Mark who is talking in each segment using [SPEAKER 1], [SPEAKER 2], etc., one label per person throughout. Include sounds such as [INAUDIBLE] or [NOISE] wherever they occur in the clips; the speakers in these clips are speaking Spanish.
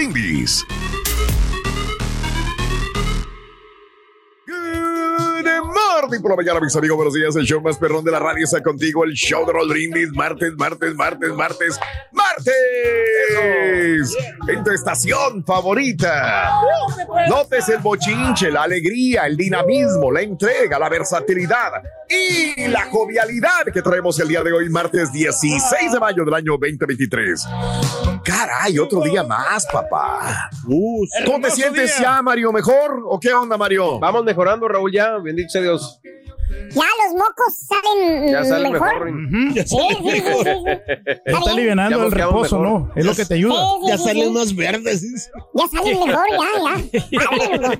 [SPEAKER 1] Good morning por la mañana, mis amigos. Buenos días. El show más perrón de la radio está contigo. El show de Raúl Brindis. Martes, martes, martes, martes, martes. En tu estación favorita. Notes el bochinche, la alegría, el dinamismo, la entrega, la versatilidad y la jovialidad que traemos el día de hoy, martes 16 de mayo del año 2023. Caray, otro día más, papá. ¿Cómo te sientes ya, Mario? ¿Mejor? ¿O qué onda, Mario?
[SPEAKER 2] Vamos mejorando, Raúl, ya. Bendito sea Dios.
[SPEAKER 3] Ya los mocos salen,
[SPEAKER 2] Ya salen
[SPEAKER 3] mejor.
[SPEAKER 2] mejor.
[SPEAKER 4] Ya
[SPEAKER 3] Sí,
[SPEAKER 4] sale
[SPEAKER 3] sí, sí, sí, sí.
[SPEAKER 5] Está aliviando el reposo,
[SPEAKER 2] mejor.
[SPEAKER 5] ¿no? Es lo que te ayuda.
[SPEAKER 3] Sí, sí,
[SPEAKER 4] Ya
[SPEAKER 3] sí,
[SPEAKER 4] salen
[SPEAKER 3] sí.
[SPEAKER 4] más verdes.
[SPEAKER 3] Ya salen mejor, ya, ya.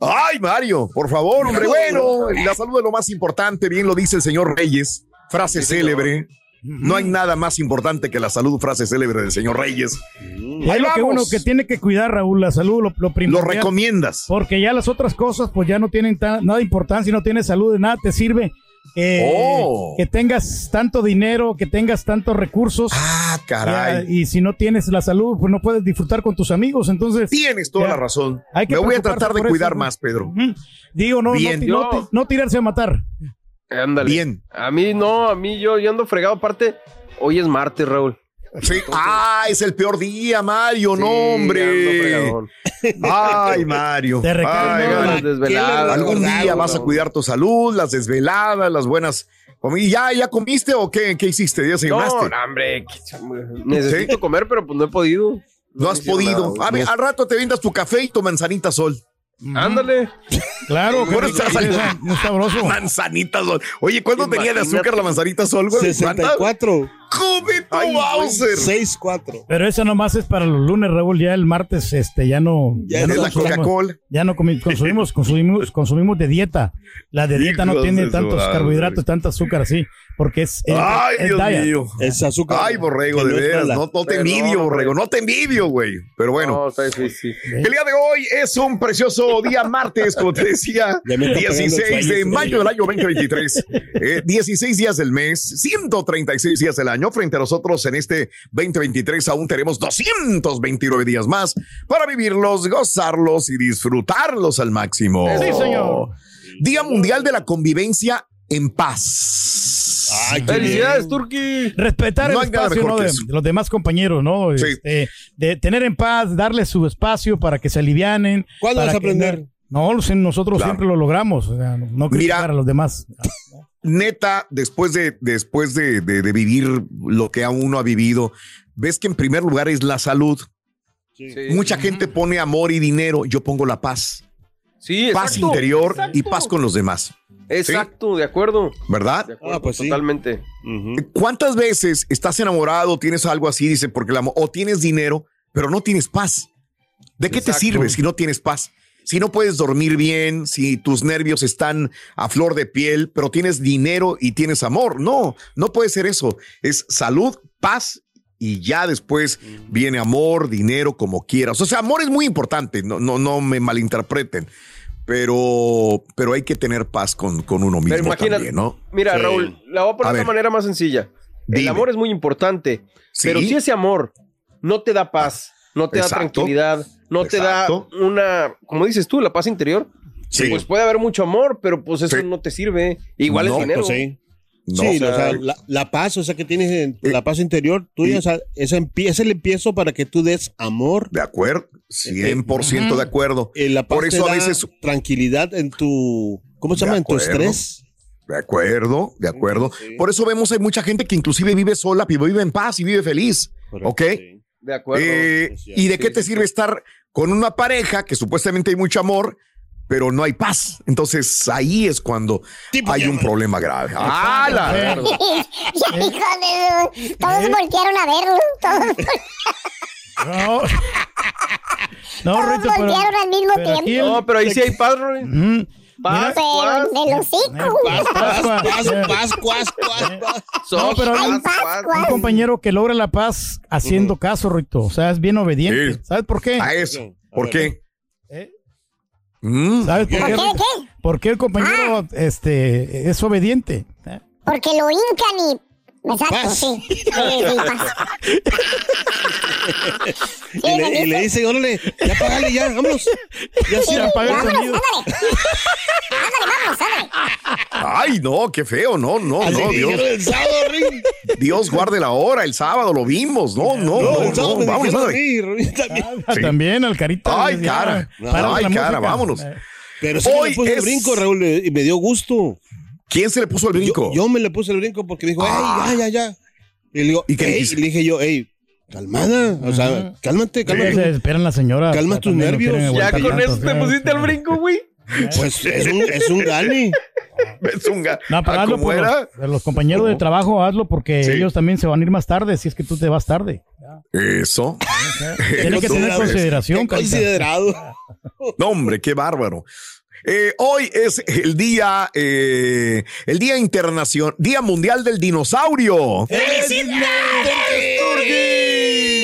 [SPEAKER 3] [LAUGHS]
[SPEAKER 1] Ay, Mario, por favor, hombre. Bueno, la salud es lo más importante, bien lo dice el señor Reyes. Frase célebre. No hay nada más importante que la salud, frase célebre del señor Reyes.
[SPEAKER 5] Y es lo que uno que tiene que cuidar, Raúl, la salud, lo, lo
[SPEAKER 1] Lo recomiendas.
[SPEAKER 5] Porque ya las otras cosas, pues ya no tienen nada de importancia, no tienes salud, de nada te sirve. eh,
[SPEAKER 1] Oh.
[SPEAKER 5] Que tengas tanto dinero, que tengas tantos recursos.
[SPEAKER 1] Ah,
[SPEAKER 5] ya,
[SPEAKER 1] caray.
[SPEAKER 5] y si no tienes la salud, pues no puedes disfrutar con tus amigos. Entonces,
[SPEAKER 1] Tienes toda
[SPEAKER 5] Ya.
[SPEAKER 1] la razón.
[SPEAKER 5] Hay que
[SPEAKER 1] Me voy a tratar de cuidar
[SPEAKER 5] eso,
[SPEAKER 1] más, Pedro.
[SPEAKER 5] digo, no, no,
[SPEAKER 1] Bien.
[SPEAKER 5] no tirarse a matar.
[SPEAKER 2] Ándale.
[SPEAKER 1] Bien.
[SPEAKER 2] A mí no, a mí yo, yo ando fregado. Aparte, hoy es martes, Raúl.
[SPEAKER 1] Sí. Ah, es el peor día, Mario.
[SPEAKER 2] Sí,
[SPEAKER 1] no,
[SPEAKER 2] ando
[SPEAKER 1] hombre. Ay, Mario.
[SPEAKER 5] Te.
[SPEAKER 2] Las desveladas.
[SPEAKER 1] Algún día vas a cuidar tu salud, las desveladas, las buenas. comi- ¿Ya, ya comiste o qué, qué hiciste? ¿Ya
[SPEAKER 2] No,
[SPEAKER 1] desayunaste?
[SPEAKER 2] no, hombre. Necesito comer, pero pues no he podido.
[SPEAKER 1] No has podido.
[SPEAKER 2] nada.
[SPEAKER 1] A ver,
[SPEAKER 2] No.
[SPEAKER 1] al rato te vendas tu café y tu manzanita sol.
[SPEAKER 2] Ándale.
[SPEAKER 5] Claro, que
[SPEAKER 1] Bueno,
[SPEAKER 5] rico,
[SPEAKER 1] estás
[SPEAKER 5] sí,
[SPEAKER 1] al-
[SPEAKER 5] muy sabroso.
[SPEAKER 1] Manzanita sol. Oye, ¿cuánto tenía de azúcar la manzanita sol, güey? ¿Cuánta?
[SPEAKER 4] 64.
[SPEAKER 1] ¡Come tu
[SPEAKER 2] Ay.
[SPEAKER 1] Bowser!
[SPEAKER 4] 64.
[SPEAKER 5] Pero esa nomás es para los lunes, Raúl. Ya el martes, este, ya no.
[SPEAKER 4] Ya
[SPEAKER 5] no
[SPEAKER 1] Es la Coca-Cola.
[SPEAKER 5] Ya no comi- consumimos, consumimos, [LAUGHS] consumimos de dieta. La de dieta no tiene tantos
[SPEAKER 1] madre.
[SPEAKER 5] carbohidratos, tanto azúcar así, porque es, es-
[SPEAKER 1] Ay,
[SPEAKER 5] es
[SPEAKER 1] Dios
[SPEAKER 5] diet.
[SPEAKER 1] mío.
[SPEAKER 4] Es azúcar.
[SPEAKER 1] Ay, borrego, de veras. No, no te envidio, borrego. No te envidio, güey. Pero bueno.
[SPEAKER 2] No, está difícil.
[SPEAKER 1] El día de hoy es un precioso día martes, como te decía, [LAUGHS]
[SPEAKER 4] Ya me está pegando el
[SPEAKER 1] 16 de mayo del año 2023. Eh, 16 días del mes, 136 días del año. Frente a nosotros en este 2023 aún tenemos 229 días más para vivirlos, gozarlos y disfrutarlos al máximo.
[SPEAKER 5] Sí, señor.
[SPEAKER 1] Día Mundial de la Convivencia en Paz.
[SPEAKER 4] Ay,
[SPEAKER 2] Felicidades, Turki.
[SPEAKER 5] Respetar
[SPEAKER 1] No
[SPEAKER 5] el espacio ¿no?
[SPEAKER 1] que
[SPEAKER 5] de, los demás compañeros, ¿no?
[SPEAKER 1] Sí.
[SPEAKER 5] Este, de tener en paz, darles su espacio para que se alivianen.
[SPEAKER 4] ¿Cuándo vas a
[SPEAKER 5] que
[SPEAKER 4] aprender?
[SPEAKER 5] No, no, nosotros
[SPEAKER 1] Claro.
[SPEAKER 5] siempre lo logramos. O sea, no- no criticar
[SPEAKER 1] Mira.
[SPEAKER 5] a los demás. [LAUGHS]
[SPEAKER 1] neta, después de, después de, de- de vivir lo que a uno ha vivido, ves que en primer lugar es la salud.
[SPEAKER 2] Sí.
[SPEAKER 1] Mucha gente pone amor y dinero, yo pongo la paz.
[SPEAKER 2] Sí,
[SPEAKER 1] Paz
[SPEAKER 2] exacto,
[SPEAKER 1] interior y paz con los demás,
[SPEAKER 2] Exacto, de acuerdo.
[SPEAKER 1] ¿verdad?
[SPEAKER 2] De acuerdo,
[SPEAKER 4] Ah, pues sí.
[SPEAKER 2] totalmente.
[SPEAKER 1] ¿Cuántas veces estás enamorado, tienes algo así, dice, porque el amor, o tienes dinero, pero no tienes paz? ¿De qué te sirve si no tienes paz? Si no puedes dormir bien, si tus nervios están a flor de piel, pero tienes dinero y tienes amor. No, no puede ser eso. Es salud, paz y ya después viene amor, dinero, como quieras. O sea, amor es muy importante, no, no, no me malinterpreten, pero, pero hay que tener paz con, con uno mismo
[SPEAKER 2] imagínate,
[SPEAKER 1] también, ¿no?
[SPEAKER 2] mira,
[SPEAKER 4] Sí.
[SPEAKER 2] Raúl, la voy a poner de manera más sencilla. El amor es muy importante,
[SPEAKER 1] Sí.
[SPEAKER 2] pero si ese amor no te da paz, no te da tranquilidad, no te da una, como dices tú, la paz interior,
[SPEAKER 1] Sí.
[SPEAKER 2] pues puede haber mucho amor, pero pues eso
[SPEAKER 1] Sí.
[SPEAKER 2] no te sirve. Igual
[SPEAKER 1] No,
[SPEAKER 2] es dinero.
[SPEAKER 4] Pues sí.
[SPEAKER 1] No,
[SPEAKER 4] sí,
[SPEAKER 2] o sea,
[SPEAKER 4] o sea, la, la paz, o sea, que tienes en-
[SPEAKER 1] Eh,
[SPEAKER 4] la paz interior tuya,
[SPEAKER 1] y-
[SPEAKER 4] o sea, ese empie- es el empiezo para que tú des amor.
[SPEAKER 1] De acuerdo, 100% de acuerdo.
[SPEAKER 4] Eh, la paz
[SPEAKER 1] Por eso
[SPEAKER 4] te
[SPEAKER 1] a veces-
[SPEAKER 4] tranquilidad en tu, ¿cómo se
[SPEAKER 1] De
[SPEAKER 4] llama? En tu estrés.
[SPEAKER 1] De acuerdo, de acuerdo.
[SPEAKER 4] Sí.
[SPEAKER 1] Por eso vemos hay mucha gente que inclusive vive sola, vive en paz y vive feliz.
[SPEAKER 4] Correcto,
[SPEAKER 1] ¿Ok?
[SPEAKER 4] sí.
[SPEAKER 2] De acuerdo.
[SPEAKER 1] Eh,
[SPEAKER 4] Sí,
[SPEAKER 1] ¿Y de
[SPEAKER 2] sí,
[SPEAKER 1] qué te
[SPEAKER 2] sí,
[SPEAKER 1] sirve estar con una pareja que supuestamente hay mucho amor, pero no hay paz? Entonces ahí es cuando
[SPEAKER 4] Tipo
[SPEAKER 1] hay un problema grave. ¡Ah, la-
[SPEAKER 2] de... [LAUGHS]
[SPEAKER 3] Todos voltearon a verlo. Todos, [LAUGHS]
[SPEAKER 5] No, no
[SPEAKER 3] todos
[SPEAKER 5] Rito, pero,
[SPEAKER 3] voltearon al mismo
[SPEAKER 5] pero aquí
[SPEAKER 3] tiempo.
[SPEAKER 5] el-
[SPEAKER 2] No, pero ahí sí hay paz, Roy.
[SPEAKER 5] Mm,
[SPEAKER 2] Paz,
[SPEAKER 3] Pero
[SPEAKER 2] paz,
[SPEAKER 3] de los hocico.
[SPEAKER 4] Paz, paz,
[SPEAKER 5] Pascua.
[SPEAKER 4] paz, paz, paz, paz, paz.
[SPEAKER 2] sos,
[SPEAKER 5] pero
[SPEAKER 3] hay. Pascua.
[SPEAKER 5] un compañero que logra la paz haciendo caso, Rito. O sea, es bien obediente.
[SPEAKER 1] Sí.
[SPEAKER 5] ¿Sabes por qué?
[SPEAKER 1] A eso. ¿Por qué?
[SPEAKER 5] ¿Eh?
[SPEAKER 1] Mm,
[SPEAKER 5] ¿Sabes por
[SPEAKER 3] ¿Por
[SPEAKER 5] qué?
[SPEAKER 3] qué?
[SPEAKER 5] Rito?
[SPEAKER 3] ¿Qué?
[SPEAKER 5] ¿Por qué el compañero este, es obediente? ¿Eh?
[SPEAKER 3] Porque lo hincan y... Exacto,
[SPEAKER 4] Paz.
[SPEAKER 3] sí. Sí, sí, paz. [LAUGHS]
[SPEAKER 4] Y le, y le dice, órale, ya pagale, ya, vámonos. Ya
[SPEAKER 5] Sí,
[SPEAKER 4] sí,
[SPEAKER 5] apaga el
[SPEAKER 3] Vámonos,
[SPEAKER 5] sonido.
[SPEAKER 3] ándale. Ándale, vamos, ándale.
[SPEAKER 1] Ay, no, qué feo. No, no,
[SPEAKER 4] Así
[SPEAKER 1] no. Dios,
[SPEAKER 4] el sábado, Rin.
[SPEAKER 1] Dios guarde la hora. El sábado lo vimos. No, no,
[SPEAKER 4] No,
[SPEAKER 1] no.
[SPEAKER 4] el sábado
[SPEAKER 1] no,
[SPEAKER 4] a
[SPEAKER 1] ándale.
[SPEAKER 4] también.
[SPEAKER 5] Ah,
[SPEAKER 1] Sí.
[SPEAKER 5] También al carita.
[SPEAKER 1] Ay,
[SPEAKER 5] ya,
[SPEAKER 1] cara. Ay, cara,
[SPEAKER 5] música.
[SPEAKER 1] vámonos.
[SPEAKER 5] Eh,
[SPEAKER 4] Pero sí
[SPEAKER 1] Hoy
[SPEAKER 4] me puse
[SPEAKER 1] es-
[SPEAKER 4] el brinco, Raúl, y me dio gusto.
[SPEAKER 1] ¿Quién se le puso el brinco?
[SPEAKER 4] Yo, yo me le puse el brinco porque dijo,
[SPEAKER 1] Ah.
[SPEAKER 4] ay, ya, ya, ya. Y le digo,
[SPEAKER 1] ¿Y qué
[SPEAKER 4] "Ey", y le dije yo, hey, calmada, o sea,
[SPEAKER 5] Ajá.
[SPEAKER 4] cálmate,
[SPEAKER 5] Se
[SPEAKER 4] cálmate.
[SPEAKER 5] desesperan las señoras.
[SPEAKER 4] Calma tus nervios.
[SPEAKER 2] Ya con
[SPEAKER 5] tanto,
[SPEAKER 2] eso te pusiste el brinco, güey.
[SPEAKER 4] Pues es un, es un gane. [LAUGHS]
[SPEAKER 1] Es un ga-
[SPEAKER 5] No, pero
[SPEAKER 1] Ah,
[SPEAKER 5] hazlo
[SPEAKER 1] ¿cómo
[SPEAKER 5] por
[SPEAKER 1] era?
[SPEAKER 5] los, compañeros de trabajo, hazlo porque
[SPEAKER 1] Sí.
[SPEAKER 5] ellos también se van a ir más tarde si es que tú te vas tarde.
[SPEAKER 1] Eso. [LAUGHS]
[SPEAKER 5] Tienes que tener consideración.
[SPEAKER 4] Considerado.
[SPEAKER 1] No, hombre, qué bárbaro. Eh, hoy es el día, eh, el día internacional, Día Mundial del Dinosaurio.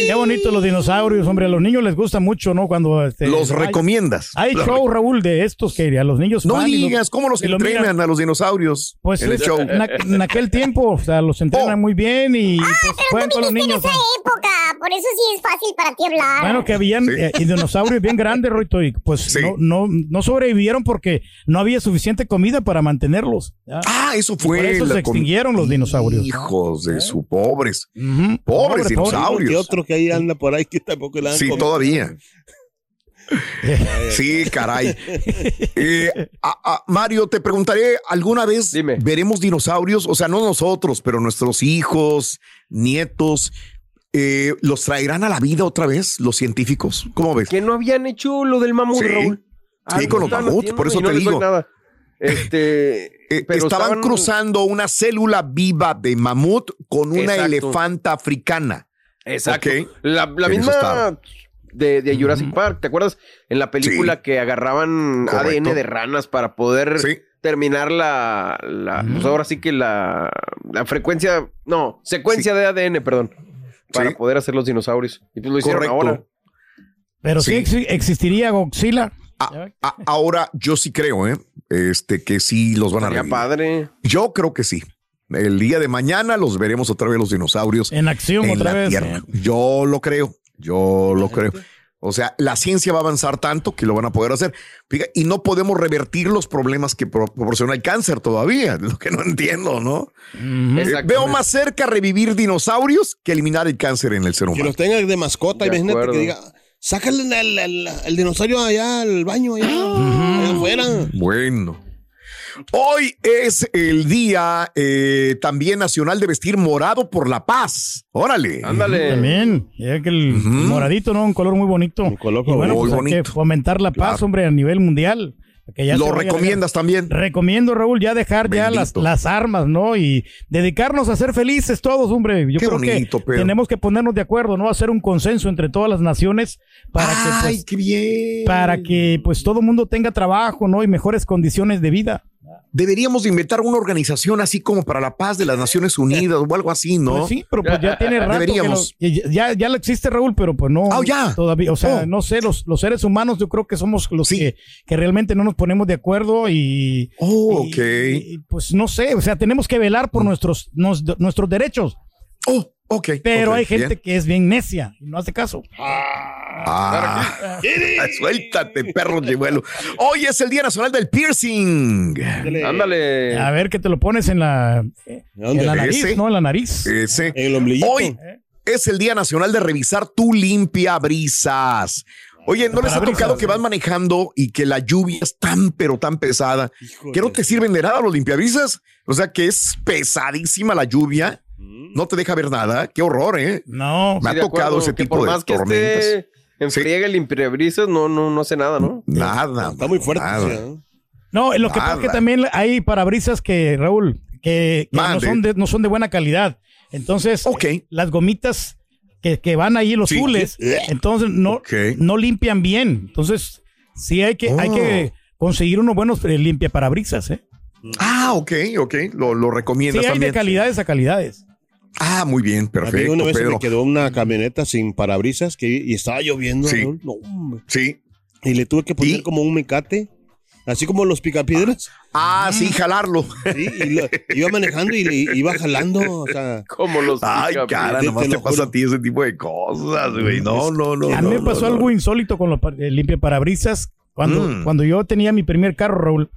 [SPEAKER 5] Qué bonito los dinosaurios, hombre. A los niños les gusta mucho, ¿no? Cuando este,
[SPEAKER 1] Los
[SPEAKER 5] hay-
[SPEAKER 1] recomiendas.
[SPEAKER 5] Hay
[SPEAKER 1] Los
[SPEAKER 5] show, Raúl, de estos que a los niños
[SPEAKER 1] No
[SPEAKER 5] y los-
[SPEAKER 1] digas cómo los
[SPEAKER 5] y lo
[SPEAKER 1] entrenan a los dinosaurios
[SPEAKER 5] Pues
[SPEAKER 1] en el show.
[SPEAKER 5] en, aqu- en aquel tiempo, o sea, los entrenan
[SPEAKER 1] Oh.
[SPEAKER 5] muy bien y pues,
[SPEAKER 3] Pero
[SPEAKER 5] juegan
[SPEAKER 3] tú
[SPEAKER 5] con los
[SPEAKER 3] viviste en
[SPEAKER 5] niños.
[SPEAKER 3] esa época, por eso sí es fácil para ti hablar.
[SPEAKER 5] Bueno, que habían
[SPEAKER 1] Sí.
[SPEAKER 5] eh, y dinosaurios bien grandes, Roito, y pues
[SPEAKER 1] Sí.
[SPEAKER 5] no, no, no sobrevivieron porque no había suficiente comida para mantenerlos. ¿ya?
[SPEAKER 1] Ah, eso fue.
[SPEAKER 5] por eso
[SPEAKER 1] la
[SPEAKER 5] se extinguieron los dinosaurios. ¿no?
[SPEAKER 1] Hijos de su pobres. Pobres
[SPEAKER 5] Pobre, pobre.
[SPEAKER 1] dinosaurios.
[SPEAKER 4] Que otro que ahí anda por ahí que tampoco le dan
[SPEAKER 1] Sí, todavía. [LAUGHS] Sí, caray. Eh, a- a- Mario, te preguntaré, ¿alguna vez
[SPEAKER 2] Dime.
[SPEAKER 1] veremos dinosaurios? O sea, no nosotros, pero nuestros hijos, nietos, eh, ¿los traerán a la vida otra vez los científicos? ¿Cómo ves?
[SPEAKER 2] Que no habían hecho lo del mamut,
[SPEAKER 1] Sí.
[SPEAKER 2] Raúl.
[SPEAKER 1] Sí, con los mamuts, por eso
[SPEAKER 2] no
[SPEAKER 1] te digo.
[SPEAKER 2] nada. [LAUGHS] Este,
[SPEAKER 1] Eh,
[SPEAKER 2] pero
[SPEAKER 1] estaban, cruzando una célula viva de mamut con una
[SPEAKER 2] Exacto.
[SPEAKER 1] elefanta africana.
[SPEAKER 2] Exacto. La, misma de, de Jurassic Park, ¿te acuerdas? En la película
[SPEAKER 1] Sí.
[SPEAKER 2] que agarraban
[SPEAKER 1] Correcto.
[SPEAKER 2] ADN de ranas para poder
[SPEAKER 1] Sí.
[SPEAKER 2] terminar la, la pues ahora sí que la, la frecuencia, no, secuencia de ADN, perdón, para
[SPEAKER 1] Sí.
[SPEAKER 2] poder hacer los dinosaurios. Y pues lo hicieron
[SPEAKER 1] Correcto.
[SPEAKER 2] ahora.
[SPEAKER 5] Pero sí,
[SPEAKER 1] Sí.
[SPEAKER 5] exi- existiría Godzilla.
[SPEAKER 1] A- a- ahora yo sí creo, ¿eh? Este, que sí los van a revivir.
[SPEAKER 2] padre.
[SPEAKER 1] Yo creo que sí. El día de mañana los veremos otra vez los dinosaurios
[SPEAKER 5] En acción
[SPEAKER 1] en
[SPEAKER 5] otra
[SPEAKER 1] la
[SPEAKER 5] vez.
[SPEAKER 1] Tierra. Yo lo creo, yo lo creo. O sea, la ciencia va a avanzar tanto que lo van a poder hacer. Y no podemos revertir los problemas que pro- proporciona el cáncer todavía, [LAUGHS] lo que no entiendo, ¿no? Eh, veo más cerca revivir dinosaurios que eliminar el cáncer en el ser
[SPEAKER 4] Que
[SPEAKER 1] humano.
[SPEAKER 4] los tenga de mascota,
[SPEAKER 2] De
[SPEAKER 4] imagínate
[SPEAKER 2] acuerdo.
[SPEAKER 4] que diga, sácale al, al- al dinosaurio allá al baño, allá, allá afuera.
[SPEAKER 1] Bueno. Hoy es el día eh, también nacional de vestir morado por la paz. Órale.
[SPEAKER 2] Ándale.
[SPEAKER 5] También, ya que el moradito, ¿no? Un color muy bonito. Un
[SPEAKER 4] color
[SPEAKER 5] y bueno,
[SPEAKER 1] muy
[SPEAKER 5] pues hay que
[SPEAKER 1] bonito.
[SPEAKER 5] fomentar la paz,
[SPEAKER 1] Claro.
[SPEAKER 5] hombre, a nivel mundial. Que ya
[SPEAKER 1] ¿Lo recomiendas también?
[SPEAKER 5] Recomiendo, Raúl, ya dejar ya las, las armas, ¿no? Y dedicarnos a ser felices todos, hombre. Yo
[SPEAKER 1] Qué
[SPEAKER 5] creo
[SPEAKER 1] bonito,
[SPEAKER 5] que
[SPEAKER 1] Pedro.
[SPEAKER 5] tenemos que ponernos de acuerdo, ¿no? Hacer un consenso entre todas las naciones para que,
[SPEAKER 1] Ay,
[SPEAKER 5] pues,
[SPEAKER 1] qué bien.
[SPEAKER 5] para que pues todo el mundo tenga trabajo, ¿no? Y mejores condiciones de vida.
[SPEAKER 1] Deberíamos de inventar una organización así como para la paz de las Naciones Unidas o algo así, ¿no?
[SPEAKER 5] Pues sí, pero pues ya tiene rato que
[SPEAKER 1] Deberíamos.
[SPEAKER 5] lo- ya, ya lo existe Raúl, pero pues no.
[SPEAKER 1] Ah, ya.
[SPEAKER 5] Todavía, o sea,
[SPEAKER 1] Oh.
[SPEAKER 5] no sé, los, los seres humanos yo creo que somos los
[SPEAKER 1] Sí.
[SPEAKER 5] que, que realmente no nos ponemos de acuerdo y,
[SPEAKER 1] Oh,
[SPEAKER 5] y-
[SPEAKER 1] ok. Mm.
[SPEAKER 5] y, pues no sé, o sea, tenemos que velar por nuestros, nos- nuestros derechos,
[SPEAKER 1] Oh, ok.
[SPEAKER 5] pero hay gente
[SPEAKER 1] bien.
[SPEAKER 5] que es bien necia y no hace caso.
[SPEAKER 1] Ah, [LAUGHS] suéltate, perro chivuelo. Hoy es el Día Nacional del Piercing.
[SPEAKER 2] Ándale.
[SPEAKER 5] A ver que te lo pones en la, en nariz,
[SPEAKER 1] Ese.
[SPEAKER 5] ¿no? En la nariz.
[SPEAKER 1] Ese.
[SPEAKER 4] En el ombliguito.
[SPEAKER 1] Hoy es el Día Nacional de revisar tu limpia brisas. Oye, ¿no les ha tocado que van manejando y que la lluvia es tan, pero tan pesada que no te sirven de nada los limpiabrisas? O sea, que es pesadísima la lluvia. No te deja ver nada. Qué horror, ¿eh?
[SPEAKER 5] No.
[SPEAKER 1] Me ha
[SPEAKER 2] Sí,
[SPEAKER 1] tocado
[SPEAKER 2] acuerdo,
[SPEAKER 1] ese tipo
[SPEAKER 2] por
[SPEAKER 1] de
[SPEAKER 2] más que
[SPEAKER 1] tormentas.
[SPEAKER 2] esté en
[SPEAKER 1] Sí.
[SPEAKER 2] friega el limpiabrisas, no, no, no hace nada, ¿no?
[SPEAKER 1] Nada.
[SPEAKER 4] Está muy fuerte.
[SPEAKER 1] nada.
[SPEAKER 4] sí, ¿no?
[SPEAKER 5] No, lo que pasa es que también hay parabrisas que, Raúl, que, que no, son de, no son de buena calidad. Entonces,
[SPEAKER 1] Ok.
[SPEAKER 5] las gomitas que, que van ahí, los
[SPEAKER 1] Sí.
[SPEAKER 5] zules, entonces no,
[SPEAKER 1] Ok.
[SPEAKER 5] no limpian bien. Entonces, sí hay que, hay
[SPEAKER 1] Oh.
[SPEAKER 5] que conseguir unos buenos eh, limpia parabrisas, ¿eh?
[SPEAKER 1] Ah, ok, ok. Lo, lo
[SPEAKER 5] Sí,
[SPEAKER 1] recomiendas
[SPEAKER 5] hay
[SPEAKER 1] también.
[SPEAKER 5] de calidades a calidades.
[SPEAKER 1] Ah, muy bien,
[SPEAKER 4] A mí
[SPEAKER 1] perfecto,
[SPEAKER 4] una vez se me quedó una camioneta sin parabrisas que, y estaba lloviendo.
[SPEAKER 1] Sí.
[SPEAKER 4] Raúl. No, hombre.
[SPEAKER 1] Sí.
[SPEAKER 4] y le tuve que poner
[SPEAKER 1] ¿Y?
[SPEAKER 4] como un mecate, así como los picapiedras.
[SPEAKER 1] Ah, sí, jalarlo.
[SPEAKER 4] Sí, y lo- iba manejando y le iba jalando. O sea,
[SPEAKER 2] Como los
[SPEAKER 1] Ay,
[SPEAKER 2] picapiedras.
[SPEAKER 1] cara, nomás
[SPEAKER 4] te
[SPEAKER 1] pasa a ti ese tipo de cosas, güey. No, no, no.
[SPEAKER 5] a mí
[SPEAKER 1] no,
[SPEAKER 5] me pasó
[SPEAKER 1] no,
[SPEAKER 5] algo
[SPEAKER 1] no.
[SPEAKER 5] insólito con los eh, limpia parabrisas. Cuando,
[SPEAKER 1] Mm.
[SPEAKER 5] cuando yo tenía mi primer carro, Raúl,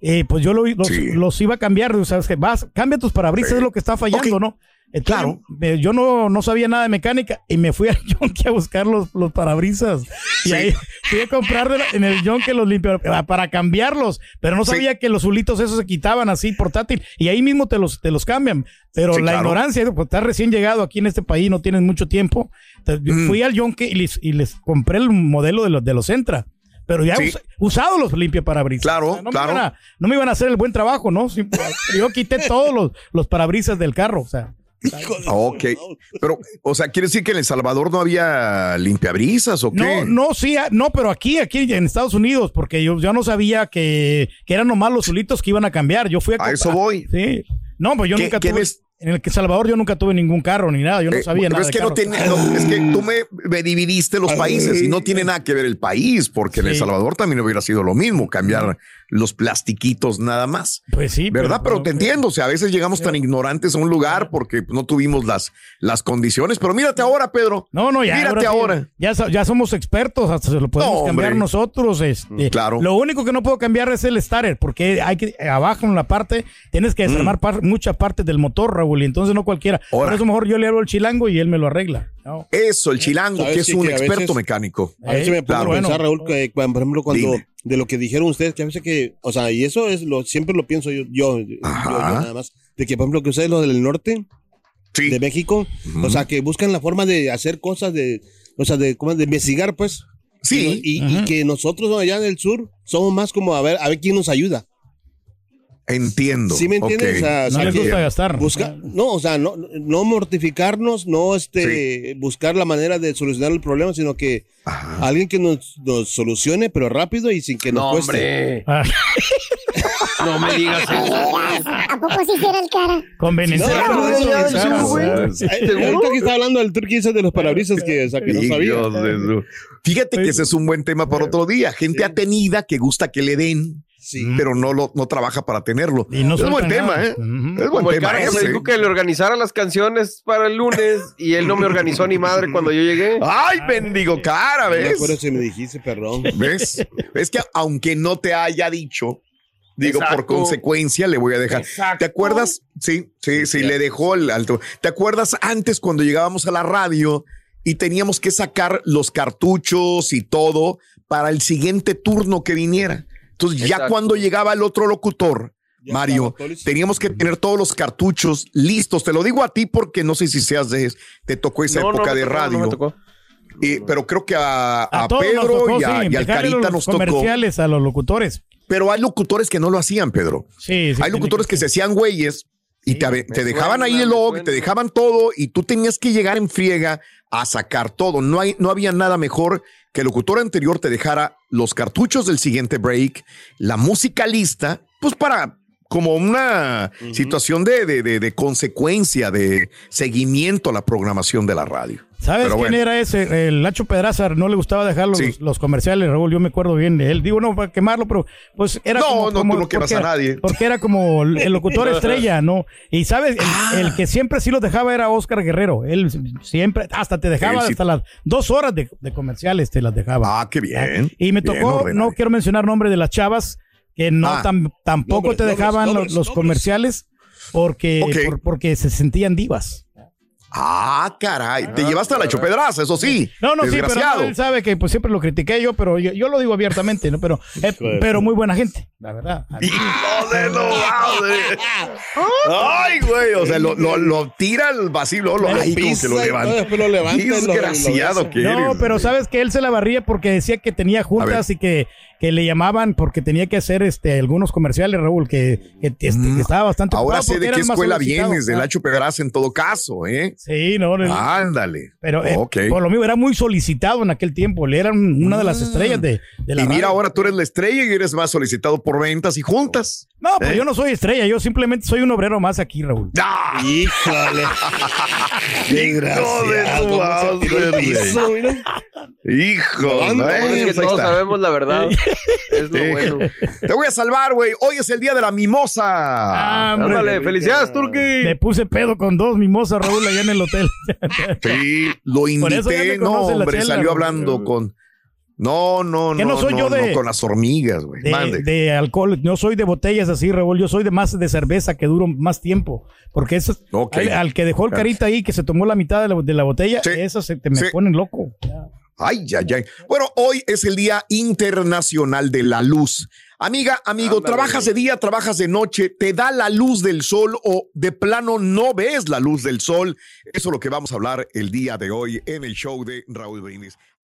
[SPEAKER 5] eh, pues yo lo- los,
[SPEAKER 1] Sí.
[SPEAKER 5] los iba a cambiar. ¿Sabes que Vas, cambia tus parabrisas,
[SPEAKER 1] Sí.
[SPEAKER 5] es lo que está fallando. ¿no? Entonces,
[SPEAKER 1] Claro.
[SPEAKER 5] me- yo no, no sabía nada de mecánica y me fui [LAUGHS] al yonke a buscar los, los parabrisas. Y ahí fui a comprar en el yonke los limpia para cambiarlos. Pero no
[SPEAKER 1] Sí.
[SPEAKER 5] sabía que los zulitos esos se quitaban así portátil y ahí mismo te los, te los cambian. Pero
[SPEAKER 1] Sí,
[SPEAKER 5] la
[SPEAKER 1] claro.
[SPEAKER 5] ignorancia, pues estás recién llegado aquí en este país, no tienes mucho tiempo. Entonces,
[SPEAKER 1] Mm.
[SPEAKER 5] Fui al yonke y les, y les compré el modelo de los, de los Entra. Pero ya
[SPEAKER 1] Sí.
[SPEAKER 5] us- usado los limpia parabrisas.
[SPEAKER 1] Claro,
[SPEAKER 5] no
[SPEAKER 1] claro.
[SPEAKER 5] Me iban a, no me iban a hacer el buen trabajo, ¿no? Yo quité todos los, los parabrisas del carro. O sea,
[SPEAKER 1] Ok, pero, o sea, ¿quiere decir que en El Salvador no había limpiabrisas o qué?
[SPEAKER 5] no, no, sí, ah, no, pero aquí, aquí en Estados Unidos, porque yo, yo no sabía que, que eran nomás los zulitos que iban a cambiar. Yo fui a
[SPEAKER 1] A eso voy.
[SPEAKER 5] Sí. No, pues yo
[SPEAKER 1] ¿Qué-
[SPEAKER 5] nunca tuve.
[SPEAKER 1] es?
[SPEAKER 5] En el que Salvador yo nunca tuve ningún carro ni nada. Yo no
[SPEAKER 1] Eh,
[SPEAKER 5] sabía
[SPEAKER 1] pero
[SPEAKER 5] nada.
[SPEAKER 1] es
[SPEAKER 5] de
[SPEAKER 1] que no tiene, no, es que tú me, me dividiste los países y no tiene nada que ver el país, porque en El. Salvador también hubiera sido lo mismo, cambiar los plastiquitos nada más.
[SPEAKER 5] Pues sí.
[SPEAKER 1] ¿Verdad? Pero, te
[SPEAKER 5] pero-
[SPEAKER 1] entiendo, o sea, a veces llegamos tan ignorantes a un lugar porque no tuvimos las, las condiciones, pero mírate ahora, Pedro.
[SPEAKER 5] No, no, ya.
[SPEAKER 1] Mírate ahora.
[SPEAKER 5] Ya, ya somos expertos, hasta se lo podemos
[SPEAKER 1] No,
[SPEAKER 5] cambiar nosotros. Este,
[SPEAKER 1] Claro.
[SPEAKER 5] Lo único que no puedo cambiar es el starter, porque hay que, abajo en la parte, tienes que desarmar par- muchas partes del motor, Raúl, y entonces no cualquiera.
[SPEAKER 1] Mm. Ahora.
[SPEAKER 5] Por eso mejor yo le hablo al chilango y él me lo arregla. No.
[SPEAKER 1] Eso, el chilango,
[SPEAKER 4] ¿Sabes
[SPEAKER 1] que es un
[SPEAKER 4] Que a
[SPEAKER 1] experto
[SPEAKER 4] veces-
[SPEAKER 1] mecánico.
[SPEAKER 4] A veces me pongo
[SPEAKER 1] claro.
[SPEAKER 4] a pensar,
[SPEAKER 5] Bueno.
[SPEAKER 4] Raúl, que por ejemplo, cuando
[SPEAKER 1] Dime.
[SPEAKER 4] de lo que dijeron ustedes, que a veces que, o sea, y eso es lo, siempre lo pienso yo, yo, yo,
[SPEAKER 1] Ajá.
[SPEAKER 4] yo nada más, de que por ejemplo que ustedes lo del norte
[SPEAKER 1] Sí.
[SPEAKER 4] de México, o sea, que buscan la forma de hacer cosas de, o sea, de, de investigar, pues.
[SPEAKER 1] Sí.
[SPEAKER 4] Y, y- y que nosotros allá en el sur somos más como a ver, a ver quién nos ayuda.
[SPEAKER 1] Entiendo.
[SPEAKER 4] ¿Sí me entiendes? O sea,
[SPEAKER 5] No les
[SPEAKER 4] que
[SPEAKER 5] gusta gastar.
[SPEAKER 4] busca- no, o sea, no, no mortificarnos, no este, buscar la manera de solucionar el problema, sino que
[SPEAKER 1] Ajá.
[SPEAKER 4] alguien que nos, nos solucione, pero rápido y sin que nos
[SPEAKER 2] No,
[SPEAKER 4] cueste.
[SPEAKER 2] hombre.
[SPEAKER 5] Ah, [LAUGHS]
[SPEAKER 2] No me digas eso.
[SPEAKER 3] ¿A poco sí hiciera el cara?
[SPEAKER 4] No. Eh, Ahorita que está hablando del turquí ese de los parabrisas que, o sea, que no sabía.
[SPEAKER 1] Dios Fíjate que ese es un buen tema para otro día. Gente atenida que gusta que le den,
[SPEAKER 4] Sí.
[SPEAKER 1] pero no lo no trabaja para tenerlo.
[SPEAKER 5] Y no
[SPEAKER 1] es buen
[SPEAKER 5] sueltan
[SPEAKER 1] tema. ¿eh? Es buen
[SPEAKER 2] Como
[SPEAKER 1] tema
[SPEAKER 2] carro me dijo que le organizara las canciones para el lunes y él no me organizó ni madre cuando yo llegué.
[SPEAKER 1] Ay, bendigo cara,
[SPEAKER 4] No me
[SPEAKER 1] ¿ves?
[SPEAKER 4] acuerdo si me dijiste, perdón.
[SPEAKER 1] ¿Ves? Es que aunque no te haya dicho, digo, por consecuencia le voy a dejar.
[SPEAKER 2] Exacto.
[SPEAKER 1] ¿Te acuerdas? Sí, sí, sí, le dejó el alto. ¿Te acuerdas antes cuando llegábamos a la radio y teníamos que sacar los cartuchos y todo para el siguiente turno que viniera? Entonces, ya cuando llegaba el otro locutor, Mario, teníamos que tener todos los cartuchos listos. Te lo digo a ti porque no sé si seas de, te tocó esa
[SPEAKER 2] No, no
[SPEAKER 1] época de
[SPEAKER 2] tocó, no
[SPEAKER 1] radio.
[SPEAKER 2] tocó.
[SPEAKER 1] Eh, pero creo que a, Pedro
[SPEAKER 5] tocó,
[SPEAKER 1] y, a,
[SPEAKER 5] sí,
[SPEAKER 1] y al Carita
[SPEAKER 5] los
[SPEAKER 1] nos tocó.
[SPEAKER 5] comerciales a los locutores.
[SPEAKER 1] Pero hay locutores que no lo hacían, Pedro.
[SPEAKER 5] Sí, sí,
[SPEAKER 1] hay locutores que se hacían güeyes y te, te dejaban ahí el log, te dejaban todo y tú tenías que llegar en friega a sacar todo. No, hay, no había nada mejor que el locutor anterior te dejara los cartuchos del siguiente break, la música lista, pues para como una situación de, de- de- de consecuencia, de seguimiento a la programación de la radio.
[SPEAKER 5] ¿Sabes
[SPEAKER 1] Pero
[SPEAKER 5] quién
[SPEAKER 1] bueno.
[SPEAKER 5] era ese? El Nacho Pedraza no le gustaba dejar los,
[SPEAKER 1] Sí.
[SPEAKER 5] los comerciales, Raúl. Yo me acuerdo bien de él. Digo, no para quemarlo, pero pues era
[SPEAKER 1] No,
[SPEAKER 5] como.
[SPEAKER 1] no,
[SPEAKER 5] como-
[SPEAKER 1] tú no quemas a nadie.
[SPEAKER 5] Porque era como el locutor [LAUGHS] estrella, ¿no? Y sabes, el,
[SPEAKER 1] Ah.
[SPEAKER 5] el que siempre sí los dejaba era Oscar Guerrero. Él siempre, hasta te dejaba
[SPEAKER 1] sí.
[SPEAKER 5] hasta las dos horas de, de comerciales, te las dejaba.
[SPEAKER 1] Ah, qué bien.
[SPEAKER 5] Y me tocó, no quiero mencionar nombre de las chavas, que no
[SPEAKER 1] Ah.
[SPEAKER 5] tam- tampoco
[SPEAKER 4] Nombres,
[SPEAKER 5] te dejaban
[SPEAKER 4] nombres,
[SPEAKER 5] los, comerciales porque, por- porque se sentían divas.
[SPEAKER 1] Ah, caray. Te llevaste a la chopedraza, eso sí.
[SPEAKER 5] No, no, sí, pero no, él sabe que pues siempre lo critiqué yo, pero yo, yo lo digo abiertamente, ¿no? Pero, eh, pero muy buena gente, la verdad. [LAUGHS]
[SPEAKER 1] Hijo de lo madre. Ay, güey. O sea, lo, lo, lo tira al vacío, lo, lo, ay, como que lo levanta.
[SPEAKER 4] después lo levanta
[SPEAKER 1] Desgraciado que eres.
[SPEAKER 5] No, pero sabes que él se la barría porque decía que tenía juntas y que, que le llamaban porque tenía que hacer este algunos comerciales, Raúl, que, que, este, que estaba bastante
[SPEAKER 1] Mm. Ahora sé de qué escuela vienes, de
[SPEAKER 5] Ah,
[SPEAKER 1] Nacho Pedraza en todo caso, ¿eh?
[SPEAKER 5] Sí, no, no,
[SPEAKER 1] Ándale.
[SPEAKER 5] pero eh, por lo mismo era muy solicitado en aquel tiempo. Él era un- una de las estrellas de, de la
[SPEAKER 1] Mm. y mira,
[SPEAKER 5] radio.
[SPEAKER 1] ahora tú eres la estrella y eres más solicitado por ventas y juntas.
[SPEAKER 5] No, pues
[SPEAKER 1] ¿Eh?
[SPEAKER 5] yo no soy estrella, yo simplemente soy un obrero más aquí, Raúl.
[SPEAKER 1] ¡Ah!
[SPEAKER 4] Híjole. [LAUGHS] Desgraciado.
[SPEAKER 1] Hijo,
[SPEAKER 4] Levanta,
[SPEAKER 1] ¿eh?
[SPEAKER 2] Es que
[SPEAKER 1] Pues
[SPEAKER 2] todos sabemos la verdad. [LAUGHS] [LAUGHS] Es lo
[SPEAKER 1] Sí.
[SPEAKER 2] bueno.
[SPEAKER 1] Te voy a salvar, güey. Hoy es el día de la mimosa.
[SPEAKER 5] Ah, hombre.
[SPEAKER 2] Ándale, felicidades, Turki.
[SPEAKER 5] Me puse pedo con dos mimosas, Raúl, allá en el hotel. [LAUGHS]
[SPEAKER 1] Sí, lo
[SPEAKER 5] ya
[SPEAKER 1] invité. No, hombre,
[SPEAKER 5] chela,
[SPEAKER 1] salió hablando con. No, no,
[SPEAKER 5] Que
[SPEAKER 1] no,
[SPEAKER 5] no soy
[SPEAKER 1] no,
[SPEAKER 5] yo de-
[SPEAKER 1] no, con las hormigas, güey.
[SPEAKER 5] de,
[SPEAKER 1] Mande.
[SPEAKER 5] de alcohol. No soy de botellas así, Raúl. Yo soy de más de cerveza que duro más tiempo. Porque eso,
[SPEAKER 1] Ok.
[SPEAKER 5] al, al que dejó el carita ahí, que se tomó la mitad de la, de la botella,
[SPEAKER 1] Sí.
[SPEAKER 5] esas se te me
[SPEAKER 1] Sí.
[SPEAKER 5] ponen loco.
[SPEAKER 1] Ay, ay, ay. Bueno, hoy es el Día Internacional de la Luz. Amiga, amigo,
[SPEAKER 2] Ándale.
[SPEAKER 1] trabajas de día, trabajas de noche, te da la luz del sol o de plano no ves la luz del sol. Eso es lo que vamos a hablar el día de hoy en el show de Raúl Brindis.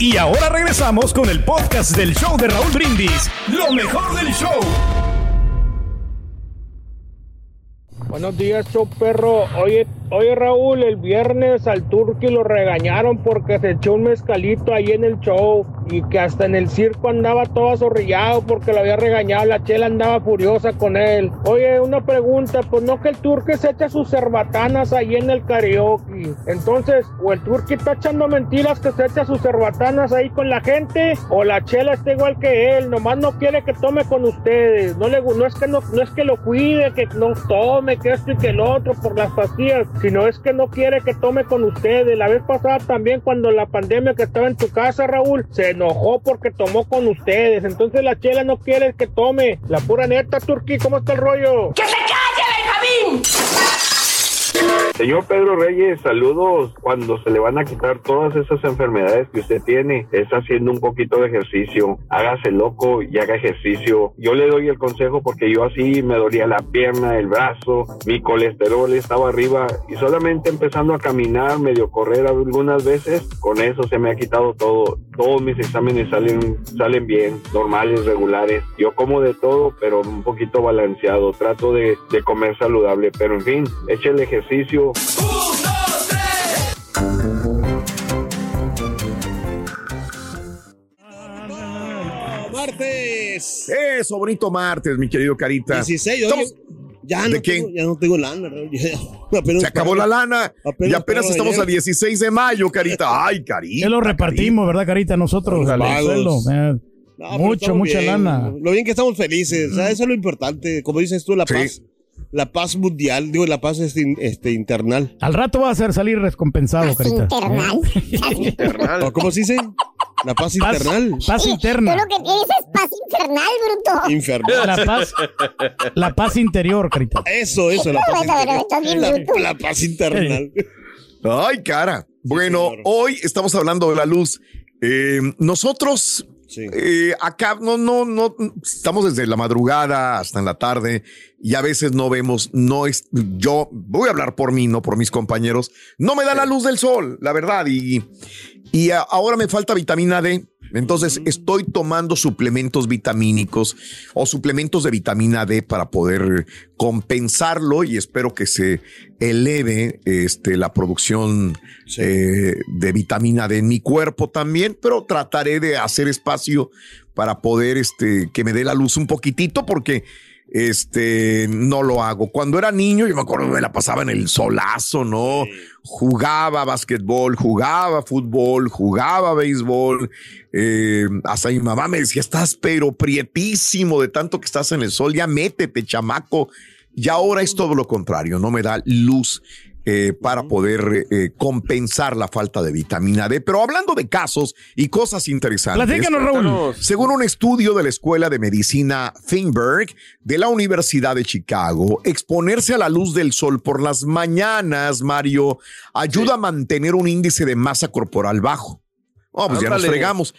[SPEAKER 6] Y ahora regresamos con el podcast del show de Raúl Brindis. Lo mejor del show.
[SPEAKER 7] Buenos días, show perro. Oye, oye Raúl, el viernes al Turqui lo regañaron porque se echó un mezcalito ahí en el show y que hasta en el circo andaba todo azorrillado porque lo había regañado. La chela andaba furiosa con él. Oye, una pregunta, pues no que el Turqui se echa sus cerbatanas ahí en el karaoke. Entonces, o el Turqui está echando mentiras que se echa sus cerbatanas ahí con la gente o la chela está igual que él, nomás no quiere que tome con ustedes. No le no es que no, no es que lo cuide, que no tome, que esto y que el otro por las pastillas, sino es que no quiere que tome con ustedes. La vez pasada también cuando la pandemia que estaba en tu casa, Raúl, se enojó porque tomó con ustedes. Entonces la chela no quiere que tome. La pura neta, Turqui, ¿cómo está el rollo?
[SPEAKER 8] ¡Que se calle, Benjamín! Señor Pedro Reyes, saludos. Cuando se le van a quitar todas esas enfermedades que usted tiene, es haciendo un poquito de ejercicio. Hágase loco y haga ejercicio. Yo le doy el consejo porque yo así me dolía la pierna, el brazo, mi colesterol estaba arriba y solamente empezando a caminar, medio correr algunas veces, con eso se me ha quitado todo. Todos mis exámenes salen, salen bien, normales, regulares. Yo como de todo, pero un poquito balanceado. Trato de, de comer saludable, pero en fin, eche el ejercicio.
[SPEAKER 4] Martes.
[SPEAKER 1] Eso, bonito martes, mi querido Carita.
[SPEAKER 4] 16, oye,
[SPEAKER 1] Estamos-
[SPEAKER 4] ya,
[SPEAKER 1] ¿De
[SPEAKER 4] no
[SPEAKER 1] qué?
[SPEAKER 4] tengo, ya no tengo lana. [LAUGHS] Ya-
[SPEAKER 1] Se acabó la lana
[SPEAKER 4] Apenas
[SPEAKER 1] y apenas estamos
[SPEAKER 4] ayer.
[SPEAKER 1] a 16 de mayo, Carita. [LAUGHS] Ay, Carita.
[SPEAKER 5] Ya lo repartimos, ¿verdad, Carita? Nosotros.
[SPEAKER 4] Los
[SPEAKER 5] eh.
[SPEAKER 4] No,
[SPEAKER 5] mucho, mucha
[SPEAKER 4] bien.
[SPEAKER 5] lana.
[SPEAKER 4] Lo bien que estamos felices, o sea, eso es lo importante. Como dices tú, la
[SPEAKER 1] Sí.
[SPEAKER 4] paz. La paz mundial, digo, la paz este, este, internal.
[SPEAKER 5] Al rato va a hacer salir recompensado,
[SPEAKER 3] Paz
[SPEAKER 5] Carita.
[SPEAKER 3] internal.
[SPEAKER 2] Internal.
[SPEAKER 4] ¿O ¿Cómo se dice? La paz
[SPEAKER 5] Paz,
[SPEAKER 4] internal.
[SPEAKER 5] paz
[SPEAKER 3] Tú
[SPEAKER 5] interna.
[SPEAKER 3] lo que tienes es paz infernal, bruto.
[SPEAKER 4] Infernal.
[SPEAKER 5] La paz, la paz interior, Carita.
[SPEAKER 4] Eso, eso, la paz internal.
[SPEAKER 3] bien
[SPEAKER 4] La, la paz internal.
[SPEAKER 1] Ay, cara. Bueno, hoy estamos hablando de la luz. Eh, nosotros
[SPEAKER 4] Sí.
[SPEAKER 1] eh, acá no, no, no, estamos desde la madrugada hasta en la tarde y a veces no vemos, no es, yo voy a hablar por mí, no por mis compañeros, no me da la luz del sol, la verdad, y, y ahora me falta vitamina D. Entonces estoy tomando suplementos vitamínicos o suplementos de vitamina D para poder compensarlo y espero que se eleve este, la producción eh, de vitamina D en mi cuerpo también, pero trataré de hacer espacio para poder este, que me dé la luz un poquitito porque este no lo hago. Cuando era niño, yo me acuerdo me la pasaba en el solazo, ¿no? Jugaba básquetbol, jugaba fútbol, jugaba béisbol. eh, hasta mi mamá me decía, estás pero prietísimo de tanto que estás en el sol, ya métete, chamaco. Y ahora es todo lo contrario, no me da luz eh, para poder eh, compensar la falta de vitamina D. Pero hablando de casos y cosas interesantes.
[SPEAKER 5] Platícanos, Raúl.
[SPEAKER 1] Según un estudio de la Escuela de Medicina Feinberg de la Universidad de Chicago, exponerse a la luz del sol por las mañanas, Mario, ayuda a mantener un índice de masa corporal bajo. Oh, pues ya nos fregamos.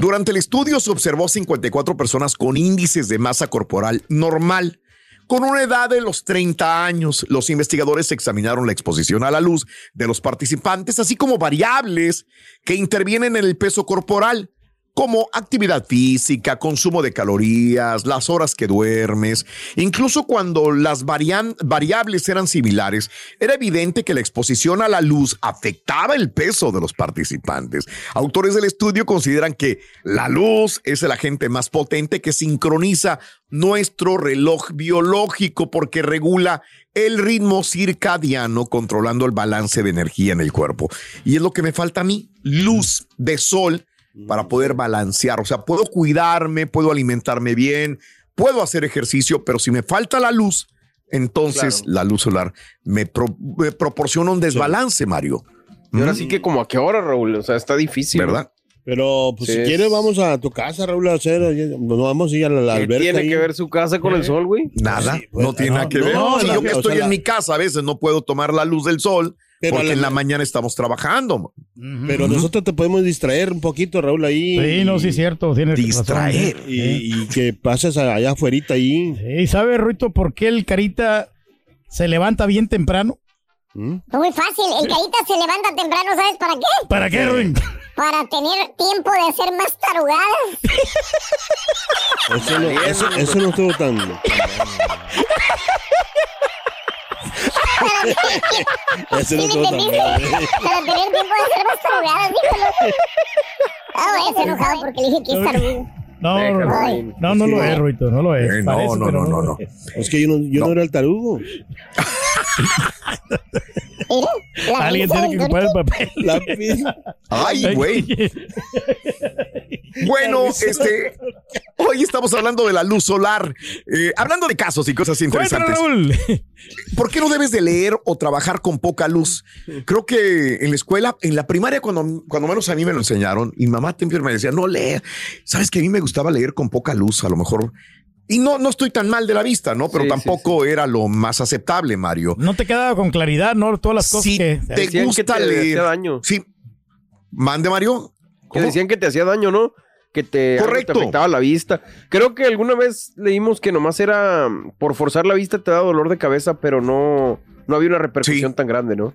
[SPEAKER 1] Durante el estudio se observó 54 personas con índices de masa corporal normal. Con una edad de los 30 años, los investigadores examinaron la exposición a la luz de los participantes, así como variables que intervienen en el peso corporal, como actividad física, consumo de calorías, las horas que duermes. Incluso cuando las variables eran similares, era evidente que la exposición a la luz afectaba el peso de los participantes. Autores del estudio consideran que la luz es el agente más potente que sincroniza nuestro reloj biológico porque regula el ritmo circadiano controlando el balance de energía en el cuerpo. Y es lo que me falta a mí, luz de sol para poder balancear. O sea, puedo cuidarme, puedo alimentarme bien, puedo hacer ejercicio, pero si me falta la luz, entonces
[SPEAKER 2] Claro.
[SPEAKER 1] la luz solar me, pro- me proporciona un desbalance, Mario.
[SPEAKER 2] Y ahora sí que como a qué hora, Raúl. O sea, está difícil.
[SPEAKER 1] ¿Verdad?
[SPEAKER 4] Pero, pues,
[SPEAKER 2] Sí,
[SPEAKER 4] si
[SPEAKER 2] es-
[SPEAKER 4] quieres, vamos a tu casa, Raúl, a hacer. Nos vamos a ir a la, la
[SPEAKER 2] ¿Qué
[SPEAKER 4] alberca.
[SPEAKER 2] tiene
[SPEAKER 4] ahí.
[SPEAKER 2] que ver su casa con el sol, güey?
[SPEAKER 1] Nada,
[SPEAKER 4] Sí, pues,
[SPEAKER 1] no tiene
[SPEAKER 4] no,
[SPEAKER 1] nada que
[SPEAKER 4] no,
[SPEAKER 1] ver.
[SPEAKER 4] no,
[SPEAKER 1] Si
[SPEAKER 4] la-
[SPEAKER 1] yo que
[SPEAKER 4] o sea,
[SPEAKER 1] estoy
[SPEAKER 4] la-
[SPEAKER 1] en mi casa, a veces no puedo tomar la luz del sol
[SPEAKER 4] Pero
[SPEAKER 1] porque
[SPEAKER 4] la-
[SPEAKER 1] en la mañana estamos trabajando.
[SPEAKER 4] Pero nosotros te podemos distraer un poquito, Raúl, ahí.
[SPEAKER 5] Sí, no, sí, es cierto. Tienes
[SPEAKER 1] Distraer.
[SPEAKER 5] razón.
[SPEAKER 4] Y, y que pases allá afuera ahí.
[SPEAKER 5] ¿Y sabe, Ruito, por qué el Carita se levanta bien temprano?
[SPEAKER 4] ¿Mm?
[SPEAKER 3] Muy fácil. El carita se levanta temprano, ¿sabes para qué?
[SPEAKER 5] ¿Para qué, Ruin?
[SPEAKER 3] Para tener tiempo de hacer más tarugadas.
[SPEAKER 4] Eso no, eso, eso no estuvo tan. [LAUGHS] Eso
[SPEAKER 3] ¿Sí
[SPEAKER 4] no?
[SPEAKER 3] Para tener tiempo de hacer más tarugadas, dígalo. [LAUGHS] Ah, güey, se enojado porque le dije que es tarugo.
[SPEAKER 5] No,
[SPEAKER 2] Déjalo,
[SPEAKER 5] no, no lo es, Ruito, no lo es.
[SPEAKER 1] Eh, no, no, no, no, no.
[SPEAKER 5] es.
[SPEAKER 4] Es que yo no, yo no. era el tarugo. [LAUGHS]
[SPEAKER 5] Alguien tiene que ocupar el papel.
[SPEAKER 4] La.
[SPEAKER 1] Ay, güey. [LAUGHS] Bueno, este, hoy estamos hablando de la luz solar, eh, hablando de casos y cosas interesantes. ¿Por qué no debes de leer o trabajar con poca luz? Creo que en la escuela, en la primaria, cuando, cuando menos a mí me lo enseñaron, y mamá siempre me decía, no lea. Sabes que a mí me gustaba leer con poca luz, a lo mejor Y no, no estoy tan mal de la vista, ¿no? Pero
[SPEAKER 2] Sí, sí,
[SPEAKER 1] tampoco era lo más aceptable, Mario.
[SPEAKER 5] No te quedaba con claridad, ¿no? Todas las cosas
[SPEAKER 1] Si
[SPEAKER 5] que...
[SPEAKER 1] te
[SPEAKER 2] Decían que
[SPEAKER 1] gusta
[SPEAKER 2] te hacía
[SPEAKER 1] leer.
[SPEAKER 2] daño.
[SPEAKER 1] Sí. Mande, Mario.
[SPEAKER 2] Que decían que te hacía daño, ¿no? Que te,
[SPEAKER 1] Correcto.
[SPEAKER 2] te afectaba la vista. Creo que alguna vez leímos que nomás era por forzar la vista te da dolor de cabeza, pero no, no había una repercusión tan grande, ¿no?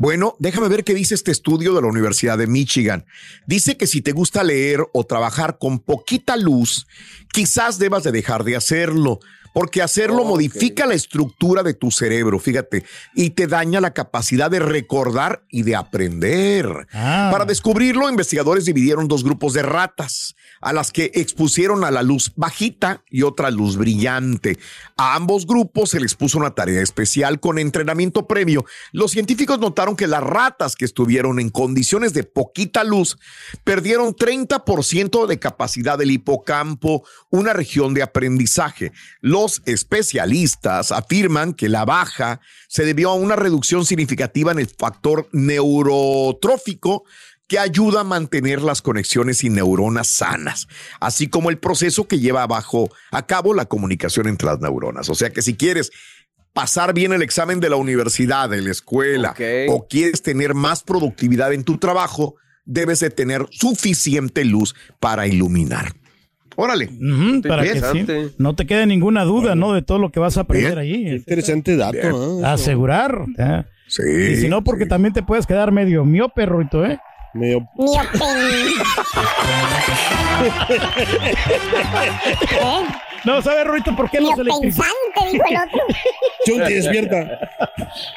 [SPEAKER 1] Bueno, déjame ver qué dice este estudio de la Universidad de Michigan. Dice que si te gusta leer o trabajar con poquita luz, quizás debas de dejar de hacerlo, porque hacerlo modifica la estructura de tu cerebro, fíjate, y te daña la capacidad de recordar y de aprender. Para descubrirlo, investigadores dividieron dos grupos de ratas, a las que expusieron a la luz bajita y otra luz brillante. A ambos grupos se les puso una tarea especial con entrenamiento previo. Los científicos notaron que las ratas que estuvieron en condiciones de poquita luz perdieron 30% de capacidad del hipocampo, una región de aprendizaje. Los especialistas afirman que la baja se debió a una reducción significativa en el factor neurotrófico que ayuda a mantener las conexiones y neuronas sanas, así como el proceso que lleva abajo a cabo la comunicación entre las neuronas. O sea que si quieres pasar bien el examen de la universidad, de la escuela, o quieres tener más productividad en tu trabajo, debes de tener suficiente luz para iluminar. Órale.
[SPEAKER 5] Para que sí, no te quede ninguna duda, ¿no? De todo lo que vas a aprender allí.
[SPEAKER 4] Interesante dato. ¿no?
[SPEAKER 5] Asegurar. ¿eh?
[SPEAKER 1] Sí.
[SPEAKER 5] Y si no, porque también te puedes quedar medio miope, Ruito, ¿eh?
[SPEAKER 4] Medio... [LAUGHS]
[SPEAKER 5] No, ¿sabes, Ruito, por qué los electricistas?
[SPEAKER 3] Pensante, dijo el otro. [LAUGHS]
[SPEAKER 4] Chunti, despierta.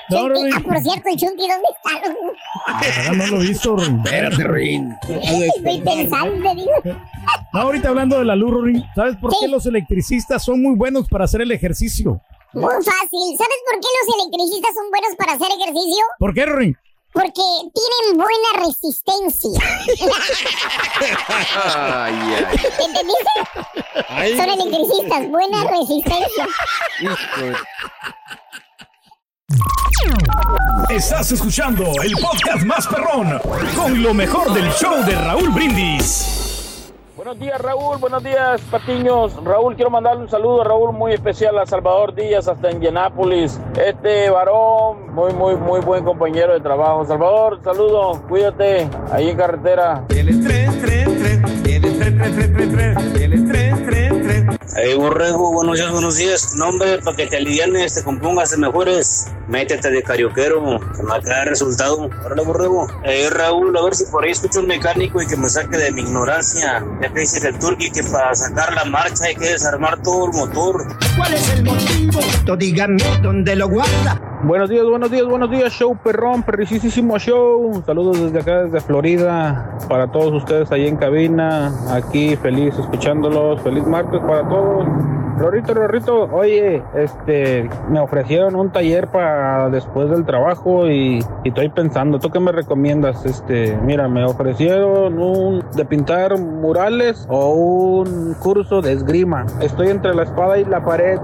[SPEAKER 5] No,
[SPEAKER 3] Chunti, ah, por cierto, el Chunti, ¿dónde está?
[SPEAKER 5] Ah, no lo he visto, Ruin.
[SPEAKER 2] Espérate, Rin.
[SPEAKER 3] Estoy pensante, digo.
[SPEAKER 5] No, ahorita hablando de la luz, Ruin, ¿sabes por qué los electricistas son muy buenos para hacer el ejercicio?
[SPEAKER 3] Muy fácil. ¿Sabes por qué los electricistas son buenos para hacer ejercicio?
[SPEAKER 5] ¿Por qué, Ruin?
[SPEAKER 3] Porque tienen buena resistencia.
[SPEAKER 2] Ay, ay.
[SPEAKER 3] ¿Entendiste? Son electricistas, buena resistencia.
[SPEAKER 6] Estás escuchando el podcast más perrón con lo mejor del show de Raúl Brindis.
[SPEAKER 7] Buenos días, Raúl. Buenos días, Patiños. Raúl, quiero mandarle un saludo a Raúl muy especial a Salvador Díaz hasta Indianápolis. Este varón, muy, muy, muy buen compañero de trabajo. Salvador, saludo. Cuídate ahí en carretera.
[SPEAKER 9] Hey, borrego, buenos días, buenos días. No, hombre, para que te alivianes, te compongas, te mejores. Métete de carioquero, que me va a quedar resultado. Órale, borrego. Hey, Raúl, a ver si por ahí escucho un mecánico y que me saque de mi ignorancia. Ya que dice el turqui que para sacar la marcha hay que desarmar todo el motor.
[SPEAKER 10] ¿Cuál es el motivo? Díganme dónde lo guarda.
[SPEAKER 7] Buenos días, buenos días, buenos días, show perrón, perricisísimo show. Saludos desde acá, desde Florida, para todos ustedes ahí en cabina. Aquí feliz escuchándolos. Feliz martes para todos. Rorito, Rorito, oye, este, me ofrecieron un taller para después del trabajo y, y estoy pensando, ¿tú qué me recomiendas? Este, mira, me ofrecieron un de pintar murales o un curso de esgrima. Estoy entre la espada y la pared.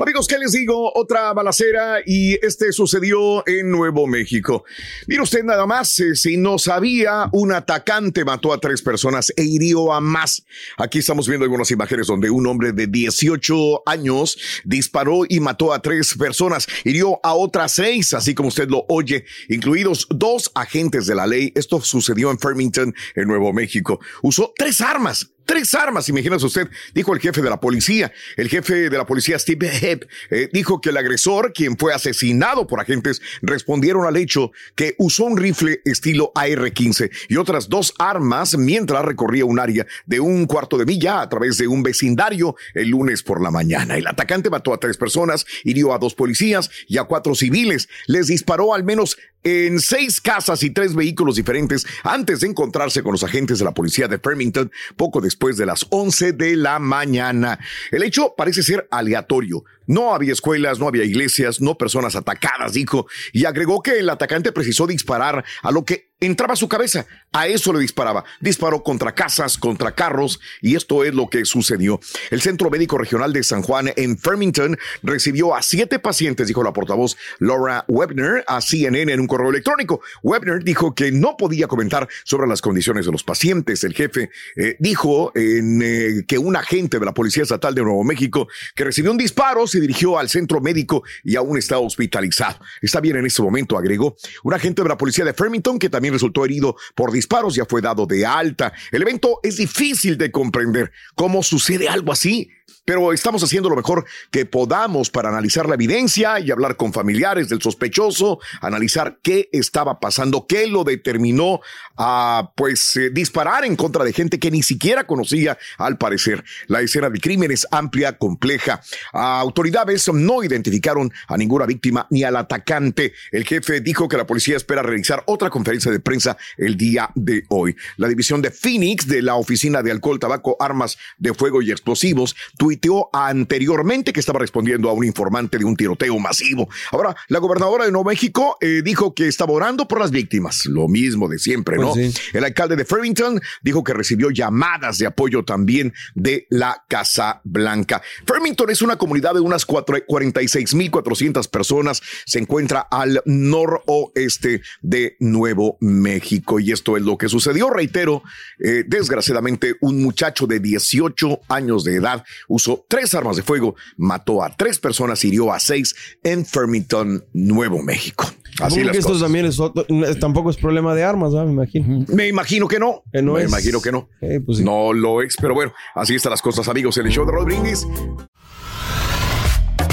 [SPEAKER 1] Amigos, ¿qué les digo? Otra balacera y este sucedió en Nuevo México. Mire usted nada más, eh, si no sabía, un atacante mató a tres personas e hirió a más. Aquí estamos viendo algunas imágenes donde un hombre de 18 años disparó y mató a tres personas, hirió a otras seis, así como usted lo oye, incluidos dos agentes de la ley. Esto sucedió en Farmington, en Nuevo México. Usó tres armas tres armas, imagínese usted, dijo el jefe de la policía. El jefe de la policía, Steve Hepp, eh, dijo que el agresor, quien fue asesinado por agentes, respondieron al hecho que usó un rifle estilo AR-15 y otras dos armas mientras recorría un área de un cuarto de milla a través de un vecindario el lunes por la mañana. El atacante mató a tres personas, hirió a dos policías y a cuatro civiles. Les disparó al menos en seis casas y tres vehículos diferentes antes de encontrarse con los agentes de la policía de Farmington poco después de las 11 de la mañana. El hecho parece ser aleatorio. No había escuelas, no había iglesias, no personas atacadas, dijo, y agregó que el atacante precisó disparar a lo que entraba a su cabeza. A eso le disparaba. Disparó contra casas, contra carros, y esto es lo que sucedió. El Centro Médico Regional de San Juan en Farmington recibió a siete pacientes, dijo la portavoz Laura Webner a CNN en un correo electrónico. Webner dijo que no podía comentar sobre las condiciones de los pacientes. El jefe eh, dijo en, eh, que un agente de la Policía Estatal de Nuevo México que recibió un disparo dirigió al centro médico y aún está hospitalizado. Está bien en este momento, agregó. Un agente de la Policía de Farmington que también resultó herido por disparos, ya fue dado de alta. El evento es difícil de comprender. ¿Cómo sucede algo así? Pero estamos haciendo lo mejor que podamos para analizar la evidencia y hablar con familiares del sospechoso, analizar qué estaba pasando, qué lo determinó a pues eh, disparar en contra de gente que ni siquiera conocía al parecer. La escena del crimen es amplia, compleja. autoridades no identificaron a ninguna víctima ni al atacante. El jefe dijo que la policía espera realizar otra conferencia de prensa el día de hoy. La división de Phoenix de la Oficina de Alcohol, Tabaco, Armas de Fuego y Explosivos tuiteó anteriormente que estaba respondiendo a un informante de un tiroteo masivo. Ahora, la gobernadora de Nuevo México eh, dijo que estaba orando por las víctimas. Lo mismo de siempre, ¿no?
[SPEAKER 4] Pues
[SPEAKER 1] El alcalde de Farmington dijo que recibió llamadas de apoyo también de la Casa Blanca. Farmington es una comunidad de unas 46.400 personas. Se encuentra al noroeste de Nuevo México. Y esto es lo que sucedió. Reitero, eh, desgraciadamente, un muchacho de 18 años de edad usó tres armas de fuego, mató a tres personas, hirió a seis en Farmington, Nuevo México. Así las
[SPEAKER 2] que esto
[SPEAKER 1] cosas.
[SPEAKER 2] también es otro- tampoco es problema de armas, ¿verdad? me imagino.
[SPEAKER 1] Me imagino que no.
[SPEAKER 2] no
[SPEAKER 1] Me
[SPEAKER 2] es-
[SPEAKER 1] imagino que no.
[SPEAKER 2] pues
[SPEAKER 1] No lo es, pero bueno, así están las cosas, amigos, en el show de Rod Brindis.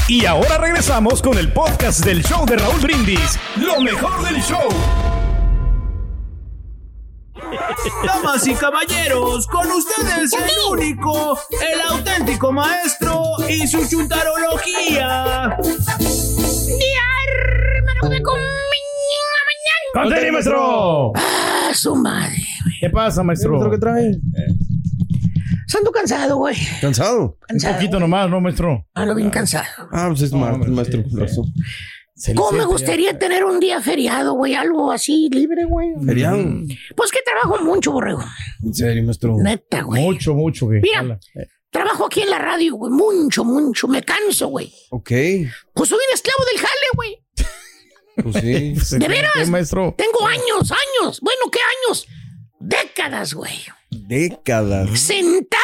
[SPEAKER 6] Y ahora regresamos con el podcast del show de Raúl Brindis. Lo mejor del show.
[SPEAKER 11] Damas y caballeros, con ustedes el único, el auténtico maestro y su chuntarología.
[SPEAKER 5] ¡Contenido, maestro!
[SPEAKER 12] ¡Ah, su madre!
[SPEAKER 5] ¿Qué pasa, maestro?
[SPEAKER 2] ¿Qué trae?
[SPEAKER 12] Ando cansado, güey.
[SPEAKER 2] ¿Cansado?
[SPEAKER 5] Un poquito nomás, ¿no, maestro?
[SPEAKER 12] Ando bien cansado.
[SPEAKER 2] Ah, pues es ma- maestro.
[SPEAKER 12] ¿Cómo me gustaría tener un día feriado, güey? Algo así libre, güey.
[SPEAKER 2] ¿Feriado?
[SPEAKER 12] Pues que trabajo mucho, borrego.
[SPEAKER 2] En serio, maestro.
[SPEAKER 12] Neta, güey.
[SPEAKER 5] Mucho, mucho. Que
[SPEAKER 12] Mira, trabajo aquí en la radio, güey. Mucho, mucho. Me canso, güey.
[SPEAKER 2] Ok.
[SPEAKER 12] Pues soy un esclavo del jale, güey.
[SPEAKER 2] Pues sí. [LAUGHS]
[SPEAKER 12] ¿De veras?
[SPEAKER 5] ¿Qué, maestro?
[SPEAKER 12] Tengo años, años. Bueno, ¿qué años? Décadas, güey.
[SPEAKER 2] Décadas.
[SPEAKER 12] Sentado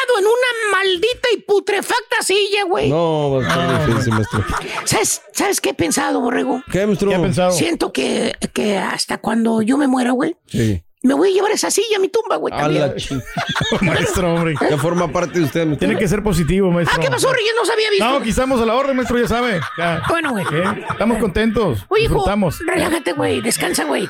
[SPEAKER 12] maldita y putrefacta silla, güey.
[SPEAKER 2] No, va a estar difícil, maestro.
[SPEAKER 12] ¿Sabes, ¿Sabes qué he pensado, borrego?
[SPEAKER 2] ¿Qué, maestro?
[SPEAKER 5] ¿Qué ha pensado?
[SPEAKER 12] Siento que, que hasta cuando yo me muera, güey,
[SPEAKER 2] Sí.
[SPEAKER 12] me voy a llevar esa silla a mi tumba, güey,
[SPEAKER 2] A
[SPEAKER 12] también.
[SPEAKER 2] la [LAUGHS]
[SPEAKER 5] maestro, hombre.
[SPEAKER 2] Ya forma parte de usted, maestro.
[SPEAKER 5] Tiene que ser positivo, maestro.
[SPEAKER 12] Ah, ¿qué pasó, Reyes? No se había visto.
[SPEAKER 5] No, aquí estamos a la orden, maestro, ya sabe. Ya.
[SPEAKER 12] Bueno, güey.
[SPEAKER 5] ¿Qué? Estamos contentos.
[SPEAKER 12] Oye, hijo, relájate, güey, descansa, güey.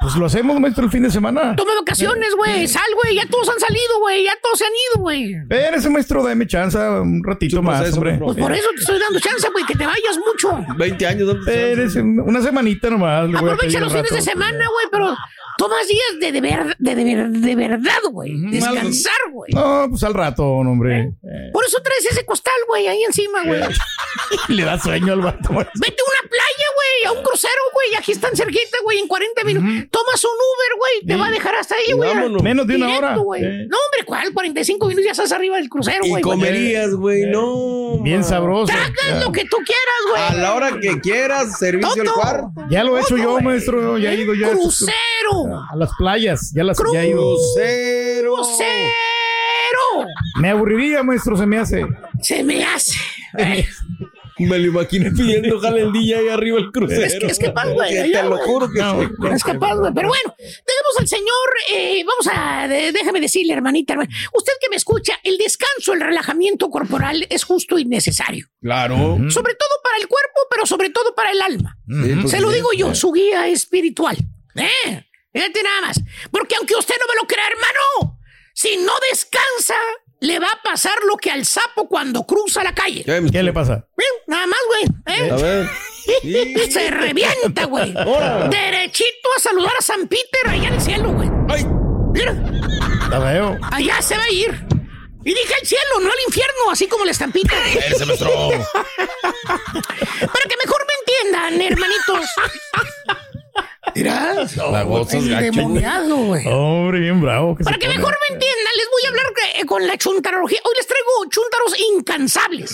[SPEAKER 5] Pues lo hacemos, maestro, el fin de semana.
[SPEAKER 12] Toma vacaciones, güey, sal, güey, ya todos han salido, güey, ya todos se han ido, güey.
[SPEAKER 5] Espérese, maestro, dame chance un ratito más, hombre.
[SPEAKER 2] bro.
[SPEAKER 12] Pues por eso te estoy dando chance, güey, que te vayas mucho.
[SPEAKER 2] 20 años, ¿dónde
[SPEAKER 5] Espérese, una semanita nomás.
[SPEAKER 12] Aprovecha los fines de semana, güey, pero tomas días de, de, ver- de, de, ver- de verdad, güey. Descansar, güey.
[SPEAKER 5] No, pues al rato, hombre.
[SPEAKER 12] Por eso traes ese costal, güey, ahí encima, güey. [LAUGHS]
[SPEAKER 5] Le da sueño al vato. maestro.
[SPEAKER 12] Vete a una playa, güey, a un crucero, güey. Aquí están cerquita, güey, en 40 minutos. Tomas un Uber, güey, te va a dejar hasta ahí, güey.
[SPEAKER 5] Menos de una
[SPEAKER 12] Directo,
[SPEAKER 5] hora.
[SPEAKER 12] güey.
[SPEAKER 5] Eh.
[SPEAKER 12] No, hombre, ¿cuál? 45 minutos ya estás arriba del crucero,
[SPEAKER 2] Y
[SPEAKER 12] güey.
[SPEAKER 2] comerías, güey, no.
[SPEAKER 5] Bien sabroso.
[SPEAKER 12] Tragas lo que tú quieras, güey.
[SPEAKER 2] A la hora que quieras, servicio al cuarto.
[SPEAKER 5] Ya lo he hecho yo,
[SPEAKER 12] güey.
[SPEAKER 5] maestro. Ya he ido ya.
[SPEAKER 12] Crucero.
[SPEAKER 5] A las playas. Ya las ya he ido.
[SPEAKER 2] Crucero.
[SPEAKER 12] Crucero.
[SPEAKER 5] Me aburriría, maestro, se me hace.
[SPEAKER 12] Se me hace.
[SPEAKER 2] Me lo imaginé pidiendo jale el día ahí arriba el crucero.
[SPEAKER 12] Es que es capaz, güey.
[SPEAKER 2] Te lo juro que
[SPEAKER 5] No,
[SPEAKER 2] sí.
[SPEAKER 12] Es capaz, güey. Pero bueno, tenemos al señor. eh, vamos a. de- déjame decirle, hermanita, hermana, Usted que me escucha, el descanso, el relajamiento corporal es justo y necesario.
[SPEAKER 2] Claro.
[SPEAKER 12] Sobre todo para el cuerpo, pero sobre todo para el alma.
[SPEAKER 2] Sí, pues
[SPEAKER 12] Se lo digo yo, su guía espiritual. ¿Eh? Fíjate nada más. Porque aunque usted no me lo crea, hermano, si no descansa, le va a pasar lo que al sapo cuando cruza la calle.
[SPEAKER 2] ¿Qué,
[SPEAKER 5] le pasa?
[SPEAKER 12] Bien, Nada más, güey. ¿eh?
[SPEAKER 2] A ver. [LAUGHS]
[SPEAKER 12] Se revienta, güey. Derechito a saludar a San Peter allá en el cielo, güey.
[SPEAKER 2] ¡Ay!
[SPEAKER 12] Mira,
[SPEAKER 5] La veo.
[SPEAKER 12] allá se va a ir. Y dije al cielo, no al infierno, así como la estampita.
[SPEAKER 6] Ese. [LAUGHS]
[SPEAKER 12] Para que mejor me entiendan, hermanitos. [LAUGHS] Mira,
[SPEAKER 6] La
[SPEAKER 12] demoniado, güey.
[SPEAKER 5] Hombre, bien bravo. que
[SPEAKER 12] Para que mejor me entiendan, les voy a hablar eh, con la chuntarología. Hoy les traigo chuntaros incansables.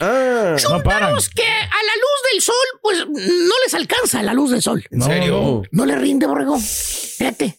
[SPEAKER 5] Ah, no paran.
[SPEAKER 12] Chuntaros que a la luz del sol, pues no les alcanza la luz del sol.
[SPEAKER 6] ¿En serio?
[SPEAKER 12] No le rinde, borrego. Fíjate. ¿eh?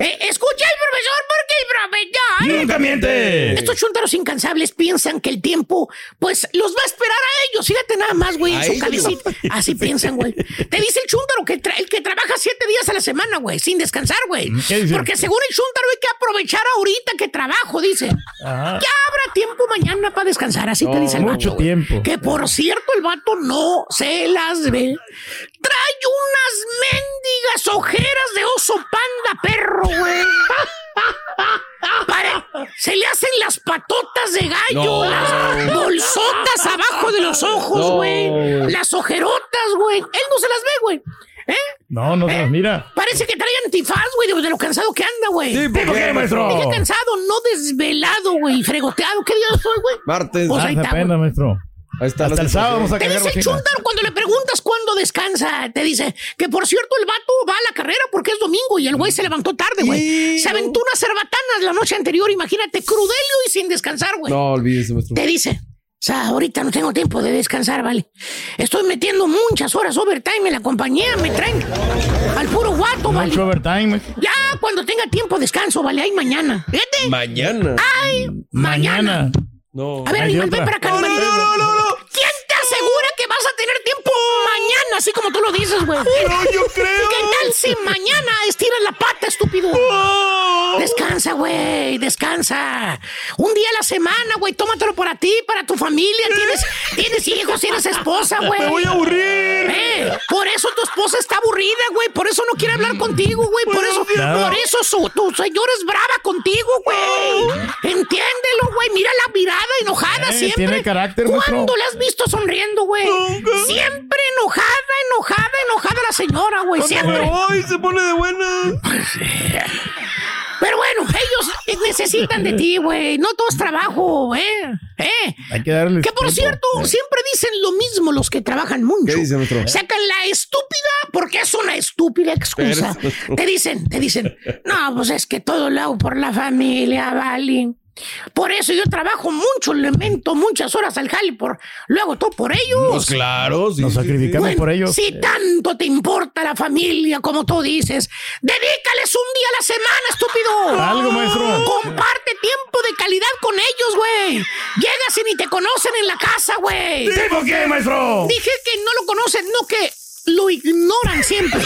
[SPEAKER 12] Eh, escucha el profesor porque el profesor.
[SPEAKER 6] Nunca miente.
[SPEAKER 12] Estos chuntaros incansables piensan que el tiempo, pues, los va a esperar a ellos. Fíjate nada más, güey, en
[SPEAKER 4] ¿A
[SPEAKER 12] su
[SPEAKER 4] ellos?
[SPEAKER 12] cabecita. Así piensan, güey. Te dice el chúntaro que tra- el que trabaja siete días a la semana, güey, sin descansar, güey.
[SPEAKER 5] ¿Qué dice?
[SPEAKER 12] Porque según el chúntaro hay que aprovechar ahorita que trabajo, dice.
[SPEAKER 5] Ajá.
[SPEAKER 12] Ya habrá tiempo mañana para descansar, así te dice el
[SPEAKER 5] mucho
[SPEAKER 12] vato, güey.
[SPEAKER 5] tiempo.
[SPEAKER 12] Que por cierto, el vato no se las ve. Trae unas mendigas ojeras de oso panda perro, güey. [LAUGHS] Pare- se le hacen las patotas de gallo,
[SPEAKER 4] No.
[SPEAKER 12] las bolsotas abajo de los ojos, güey. las ojerotas, güey. Él no se las ve, güey. ¿Eh?
[SPEAKER 5] No, no se las mira.
[SPEAKER 12] Parece que trae antifaz, güey, de, lo cansado que anda, güey.
[SPEAKER 6] Sí, ¿por qué, maestro?
[SPEAKER 12] Dije cansado, no desvelado, güey, fregoteado. ¿Qué día soy, güey?
[SPEAKER 4] Martes.
[SPEAKER 12] Pues
[SPEAKER 5] Ah,
[SPEAKER 12] ahí está,
[SPEAKER 5] pena, maestro.
[SPEAKER 4] Ahí está.
[SPEAKER 5] Hasta el sábado vamos a
[SPEAKER 12] Te dice chúntaro cuando le preguntas cuándo descansa. Te dice que, por cierto, el vato va a la carrera porque es domingo y el güey se levantó tarde, güey. Se aventó unas cerbatanas la noche anterior, imagínate, crudelio y sin descansar, güey.
[SPEAKER 4] No, olvídese, maestro.
[SPEAKER 12] Te dice, sea, ahorita no tengo tiempo de descansar, ¿vale? Estoy metiendo muchas horas overtime en la compañía, me traen al puro guato, ¿vale?
[SPEAKER 5] Mucho overtime.
[SPEAKER 12] Ya cuando tenga tiempo descanso, ¿vale? Ahí mañana. Fíjate.
[SPEAKER 4] Mañana.
[SPEAKER 12] Ay, mañana.
[SPEAKER 5] Mañana.
[SPEAKER 4] No.
[SPEAKER 12] A ver, animal, ven para acá, animal. ¿Quién te asegura así como tú lo dices, güey?
[SPEAKER 6] No, yo creo.
[SPEAKER 12] ¿Qué tal si mañana estiras la pata, estúpido?
[SPEAKER 6] Oh.
[SPEAKER 12] Descansa, güey, descansa. Un día a la semana, güey, tómatelo para ti, para tu familia. Tienes, tienes hijos, tienes esposa, güey.
[SPEAKER 6] Me voy a aburrir.
[SPEAKER 12] Eh, por eso tu esposa está aburrida, güey. Por eso no quiere hablar contigo, güey. Por eso, por eso su, tu señora es brava contigo, güey. Entiéndelo, güey. Mira la mirada enojada
[SPEAKER 5] Eh,
[SPEAKER 12] siempre.
[SPEAKER 5] tiene carácter.
[SPEAKER 12] ¿Cuándo la has visto sonriendo, güey? Siempre enojada, enojada, enojada la señora, güey. Siempre.
[SPEAKER 6] Ay, se pone de buena.
[SPEAKER 12] Pero bueno, ellos necesitan de ti, güey. No todo es trabajo, ¿eh? ¿Eh?
[SPEAKER 5] Hay que darle.
[SPEAKER 12] Que por cierto, siempre dicen lo mismo los que trabajan mucho.
[SPEAKER 4] ¿Qué dice, maestro?
[SPEAKER 12] Sacan la estúpida porque es una estúpida excusa. Te dicen, te dicen, no, pues es que todo lo hago por la familia, vale. Por eso yo trabajo mucho, le mento muchas horas al jale, por, lo hago todo por ellos.
[SPEAKER 4] Pues claro. sí,
[SPEAKER 5] Nos
[SPEAKER 4] sí, sí.
[SPEAKER 5] sacrificamos
[SPEAKER 12] Bueno,
[SPEAKER 5] por ellos.
[SPEAKER 12] Si tanto te importa la familia, como tú dices, dedícales un día a la semana, estúpido. [LAUGHS]
[SPEAKER 5] Algo, maestro.
[SPEAKER 12] Comparte tiempo de calidad con ellos, güey. Llegas y ni te conocen en la casa, güey.
[SPEAKER 6] ¿Tipo qué, maestro?
[SPEAKER 12] Dije que no lo conocen, no que lo ignoran siempre.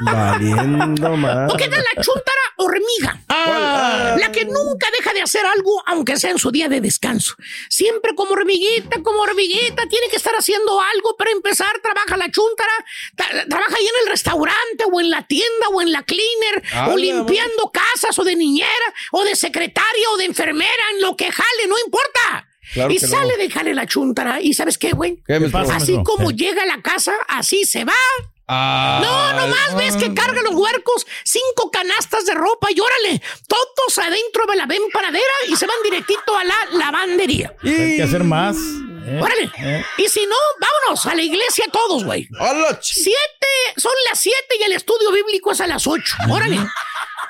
[SPEAKER 4] Valiendo más.
[SPEAKER 12] ¿O qué tal la chuntara hormiga?
[SPEAKER 5] Ah.
[SPEAKER 12] La que nunca deja de hacer algo, aunque sea en su día de descanso. Siempre como hormiguita, como hormiguita, tiene que estar haciendo algo para empezar. Trabaja la chuntara, tra- trabaja ahí en el restaurante, o en la tienda, o en la cleaner,
[SPEAKER 4] Ah,
[SPEAKER 12] o limpiando casas, o de niñera, o de secretaria, o de enfermera, en lo que jale, no importa.
[SPEAKER 4] Claro
[SPEAKER 12] y
[SPEAKER 4] que no.
[SPEAKER 12] sale de jale la chuntara. ¿Y sabes qué, güey?
[SPEAKER 4] ¿Qué,
[SPEAKER 5] pasa?
[SPEAKER 12] Así
[SPEAKER 5] maestro?
[SPEAKER 12] como
[SPEAKER 5] Eh.
[SPEAKER 12] llega a la casa, así se va.
[SPEAKER 4] Ah,
[SPEAKER 12] No, nomás ves que carga los huercos, cinco canastas de ropa y órale, todos adentro de la empanadera y se van directito a la lavandería.
[SPEAKER 5] Hay que hacer más. Eh,
[SPEAKER 12] Órale.
[SPEAKER 5] eh.
[SPEAKER 12] Y si no, vámonos a la iglesia todos, güey.
[SPEAKER 4] ¡Hala, ch-
[SPEAKER 12] Siete, son las siete y el estudio bíblico es a las ocho. Órale.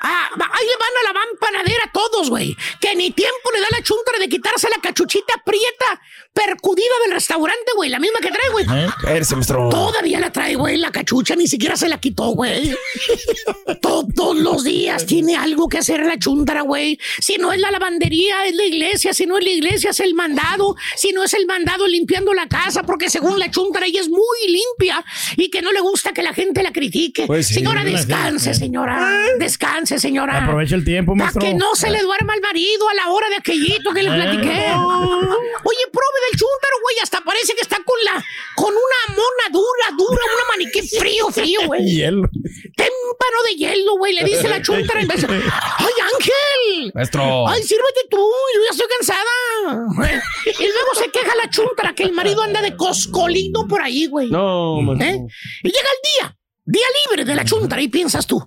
[SPEAKER 12] Ah, ahí le van a la van panadera todos, güey. Que ni tiempo le da la chuntra de quitarse la cachuchita prieta percudida del restaurante, güey. La misma que trae, güey.
[SPEAKER 5] Eh.
[SPEAKER 12] Todavía la trae, güey, la cachucha, ni siquiera se la quitó, güey. [LAUGHS] Todos los días tiene algo que hacer la chuntara, güey. Si no es la lavandería, es la iglesia. Si no es la iglesia, es el mandado. Si no es el mandado, limpiando la casa, porque según la chuntara, ella es muy limpia y que no le gusta que la gente la critique.
[SPEAKER 4] Pues sí,
[SPEAKER 12] señora, descanse,
[SPEAKER 5] sí.
[SPEAKER 12] señora. Descanse, señora.
[SPEAKER 5] Aprovecha el tiempo,
[SPEAKER 12] Para
[SPEAKER 5] maestro.
[SPEAKER 12] que no se le duerma al marido a la hora de aquellito que le
[SPEAKER 5] Eh.
[SPEAKER 12] platiqué. Oye, prove del chúntaro, güey. Hasta parece que está con la, con una mona dura, dura, una maniquí frío, frío, [LAUGHS] güey.
[SPEAKER 5] Hielo.
[SPEAKER 12] Témpano de hielo, güey. Le dice la [LAUGHS] chúntara en vez de, ¡Ay, Ángel!
[SPEAKER 4] Maestro.
[SPEAKER 12] ¡Ay, sírvete tú! Yo ya estoy cansada. Y luego se queja la chúntara que el marido anda de coscolito por ahí, güey.
[SPEAKER 4] No, maestro.
[SPEAKER 12] ¿Eh? Y llega el día, día libre de la chuntara, y piensas tú,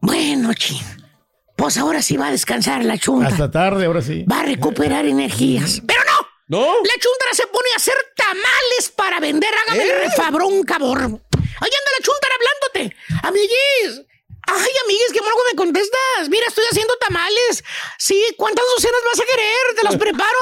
[SPEAKER 12] bueno, chin, Pues ahora sí va a descansar la chunta.
[SPEAKER 5] Hasta tarde, ahora sí.
[SPEAKER 12] Va a recuperar energías. Pero no.
[SPEAKER 5] ¿No?
[SPEAKER 12] La chuntara se pone a hacer tamales para vender. Hágame el refabrón, cabrón. Ahí anda la chuntara hablándote. Amiguis. Ay, amiguis, ¿qué algo me contestas? Mira, estoy haciendo tamales. Sí, ¿cuántas docenas vas a querer? Te los preparo.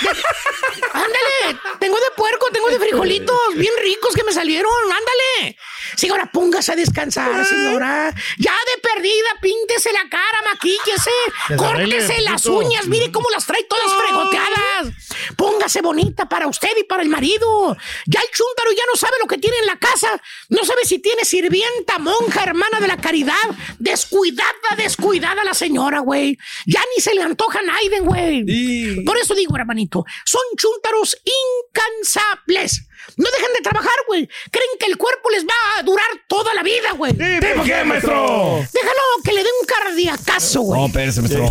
[SPEAKER 12] [LAUGHS] Ándale, tengo de puerco, tengo de frijolitos bien ricos que me salieron. Ándale. Señora, póngase a descansar, señora. Ya de perdida, píntese la cara, maquíllese, córtese las uñas. Mire cómo las trae todas fregoteadas. Póngase bonita para usted y para el marido. Ya el chúntaro ya no sabe lo que tiene en la casa. No sabe si tiene sirvienta, monja, hermana de la caridad. Descuidada, descuidada la señora, güey. Ya ni se le antoja a Naiden, güey. Por eso digo, hermanito, son chúntaros incansables. No dejan de trabajar, güey. Creen que el cuerpo les va a durar toda la vida, güey.
[SPEAKER 6] ¿por qué, maestro?
[SPEAKER 12] Déjalo que le den un cardiacazo, güey.
[SPEAKER 6] No, espérese, maestro.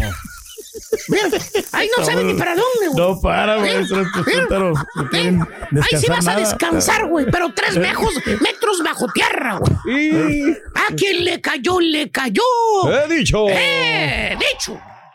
[SPEAKER 12] Mira, ahí no sabe ni para dónde, güey.
[SPEAKER 5] No para, quieren
[SPEAKER 12] Ahí sí vas a descansar, güey, pero tres mejos metros bajo tierra, güey. A quien le cayó, le cayó.
[SPEAKER 1] He dicho.
[SPEAKER 12] ¡Eh! ¡Dicho!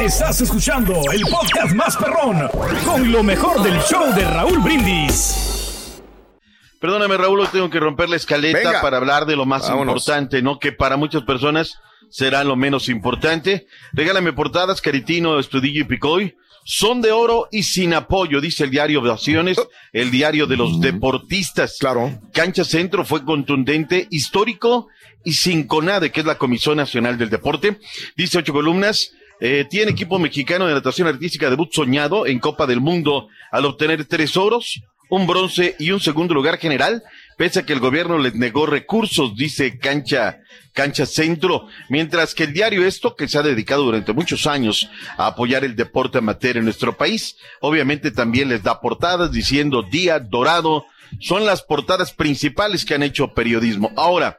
[SPEAKER 6] Estás escuchando el podcast más perrón con lo mejor del show de Raúl Brindis.
[SPEAKER 13] Perdóname, Raúl, hoy tengo que romper la escaleta
[SPEAKER 1] Venga.
[SPEAKER 13] para hablar de lo más
[SPEAKER 1] Vámonos.
[SPEAKER 13] importante, ¿no? Que para muchas personas será lo menos importante. Regálame portadas, Caritino, Estudillo y Picoy. Son de oro y sin apoyo, dice el diario de Acciones, el diario de los deportistas.
[SPEAKER 1] Claro.
[SPEAKER 13] Cancha Centro fue contundente, histórico y sin CONADE, que es la Comisión Nacional del Deporte. Dice ocho columnas. Eh, tiene equipo mexicano de natación artística debut soñado en Copa del Mundo al obtener tres oros, un bronce y un segundo lugar general, pese a que el gobierno les negó recursos, dice Cancha, Cancha Centro, mientras que el diario Esto, que se ha dedicado durante muchos años a apoyar el deporte amateur en nuestro país, obviamente también les da portadas diciendo Día Dorado, son las portadas principales que han hecho periodismo. Ahora,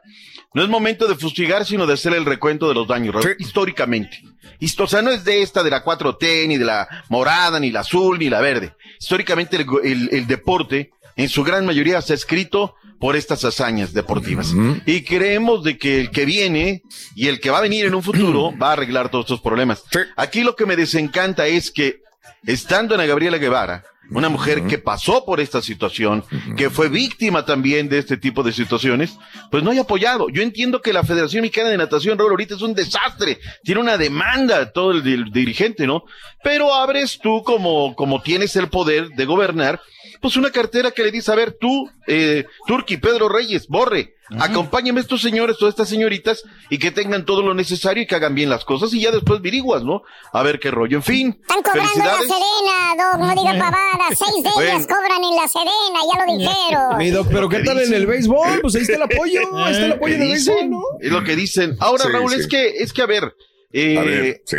[SPEAKER 13] no es momento de fustigar, sino de hacer el recuento de los daños, históricamente. Histo- o sea, no es de esta de la 4T, ni de la morada, ni la azul, ni la verde. Históricamente el, go- el- el deporte, en su gran mayoría, se ha escrito por estas hazañas deportivas. Y creemos de que el que viene y el que va a venir en un futuro [CLEARS THROAT] va a arreglar todos estos problemas. Aquí lo que me desencanta es que, estando Ana Gabriela Guevara, una mujer que pasó por esta situación, que fue víctima también de este tipo de situaciones, pues no hay apoyado. Yo entiendo que la Federación Mexicana de Natación, Raúl, ahorita es un desastre, tiene una demanda todo el, del dirigente, ¿no? Pero abres tú como, como tienes el poder de gobernar, pues una cartera que le dice, a ver, tú, eh, Turki, Pedro Reyes, Borre, acompáñame a estos señores o estas señoritas y que tengan todo lo necesario y que hagan bien las cosas y ya después viriguas, ¿no? A ver qué rollo. En fin,
[SPEAKER 3] Están cobrando en la. Serena, Doc, no diga pavadas. Seis de
[SPEAKER 13] Bueno.
[SPEAKER 3] ellas cobran en la Serena, ya lo dijeron.
[SPEAKER 2] Mi Doc, pero ¿qué tal en el béisbol? Pues ahí está el apoyo, ahí está el apoyo en el béisbol, ¿no?
[SPEAKER 13] Es lo que dicen. Ahora,
[SPEAKER 2] Sí,
[SPEAKER 13] Raúl,
[SPEAKER 2] sí.
[SPEAKER 13] es que, es que a ver, eh,
[SPEAKER 1] A ver, sí.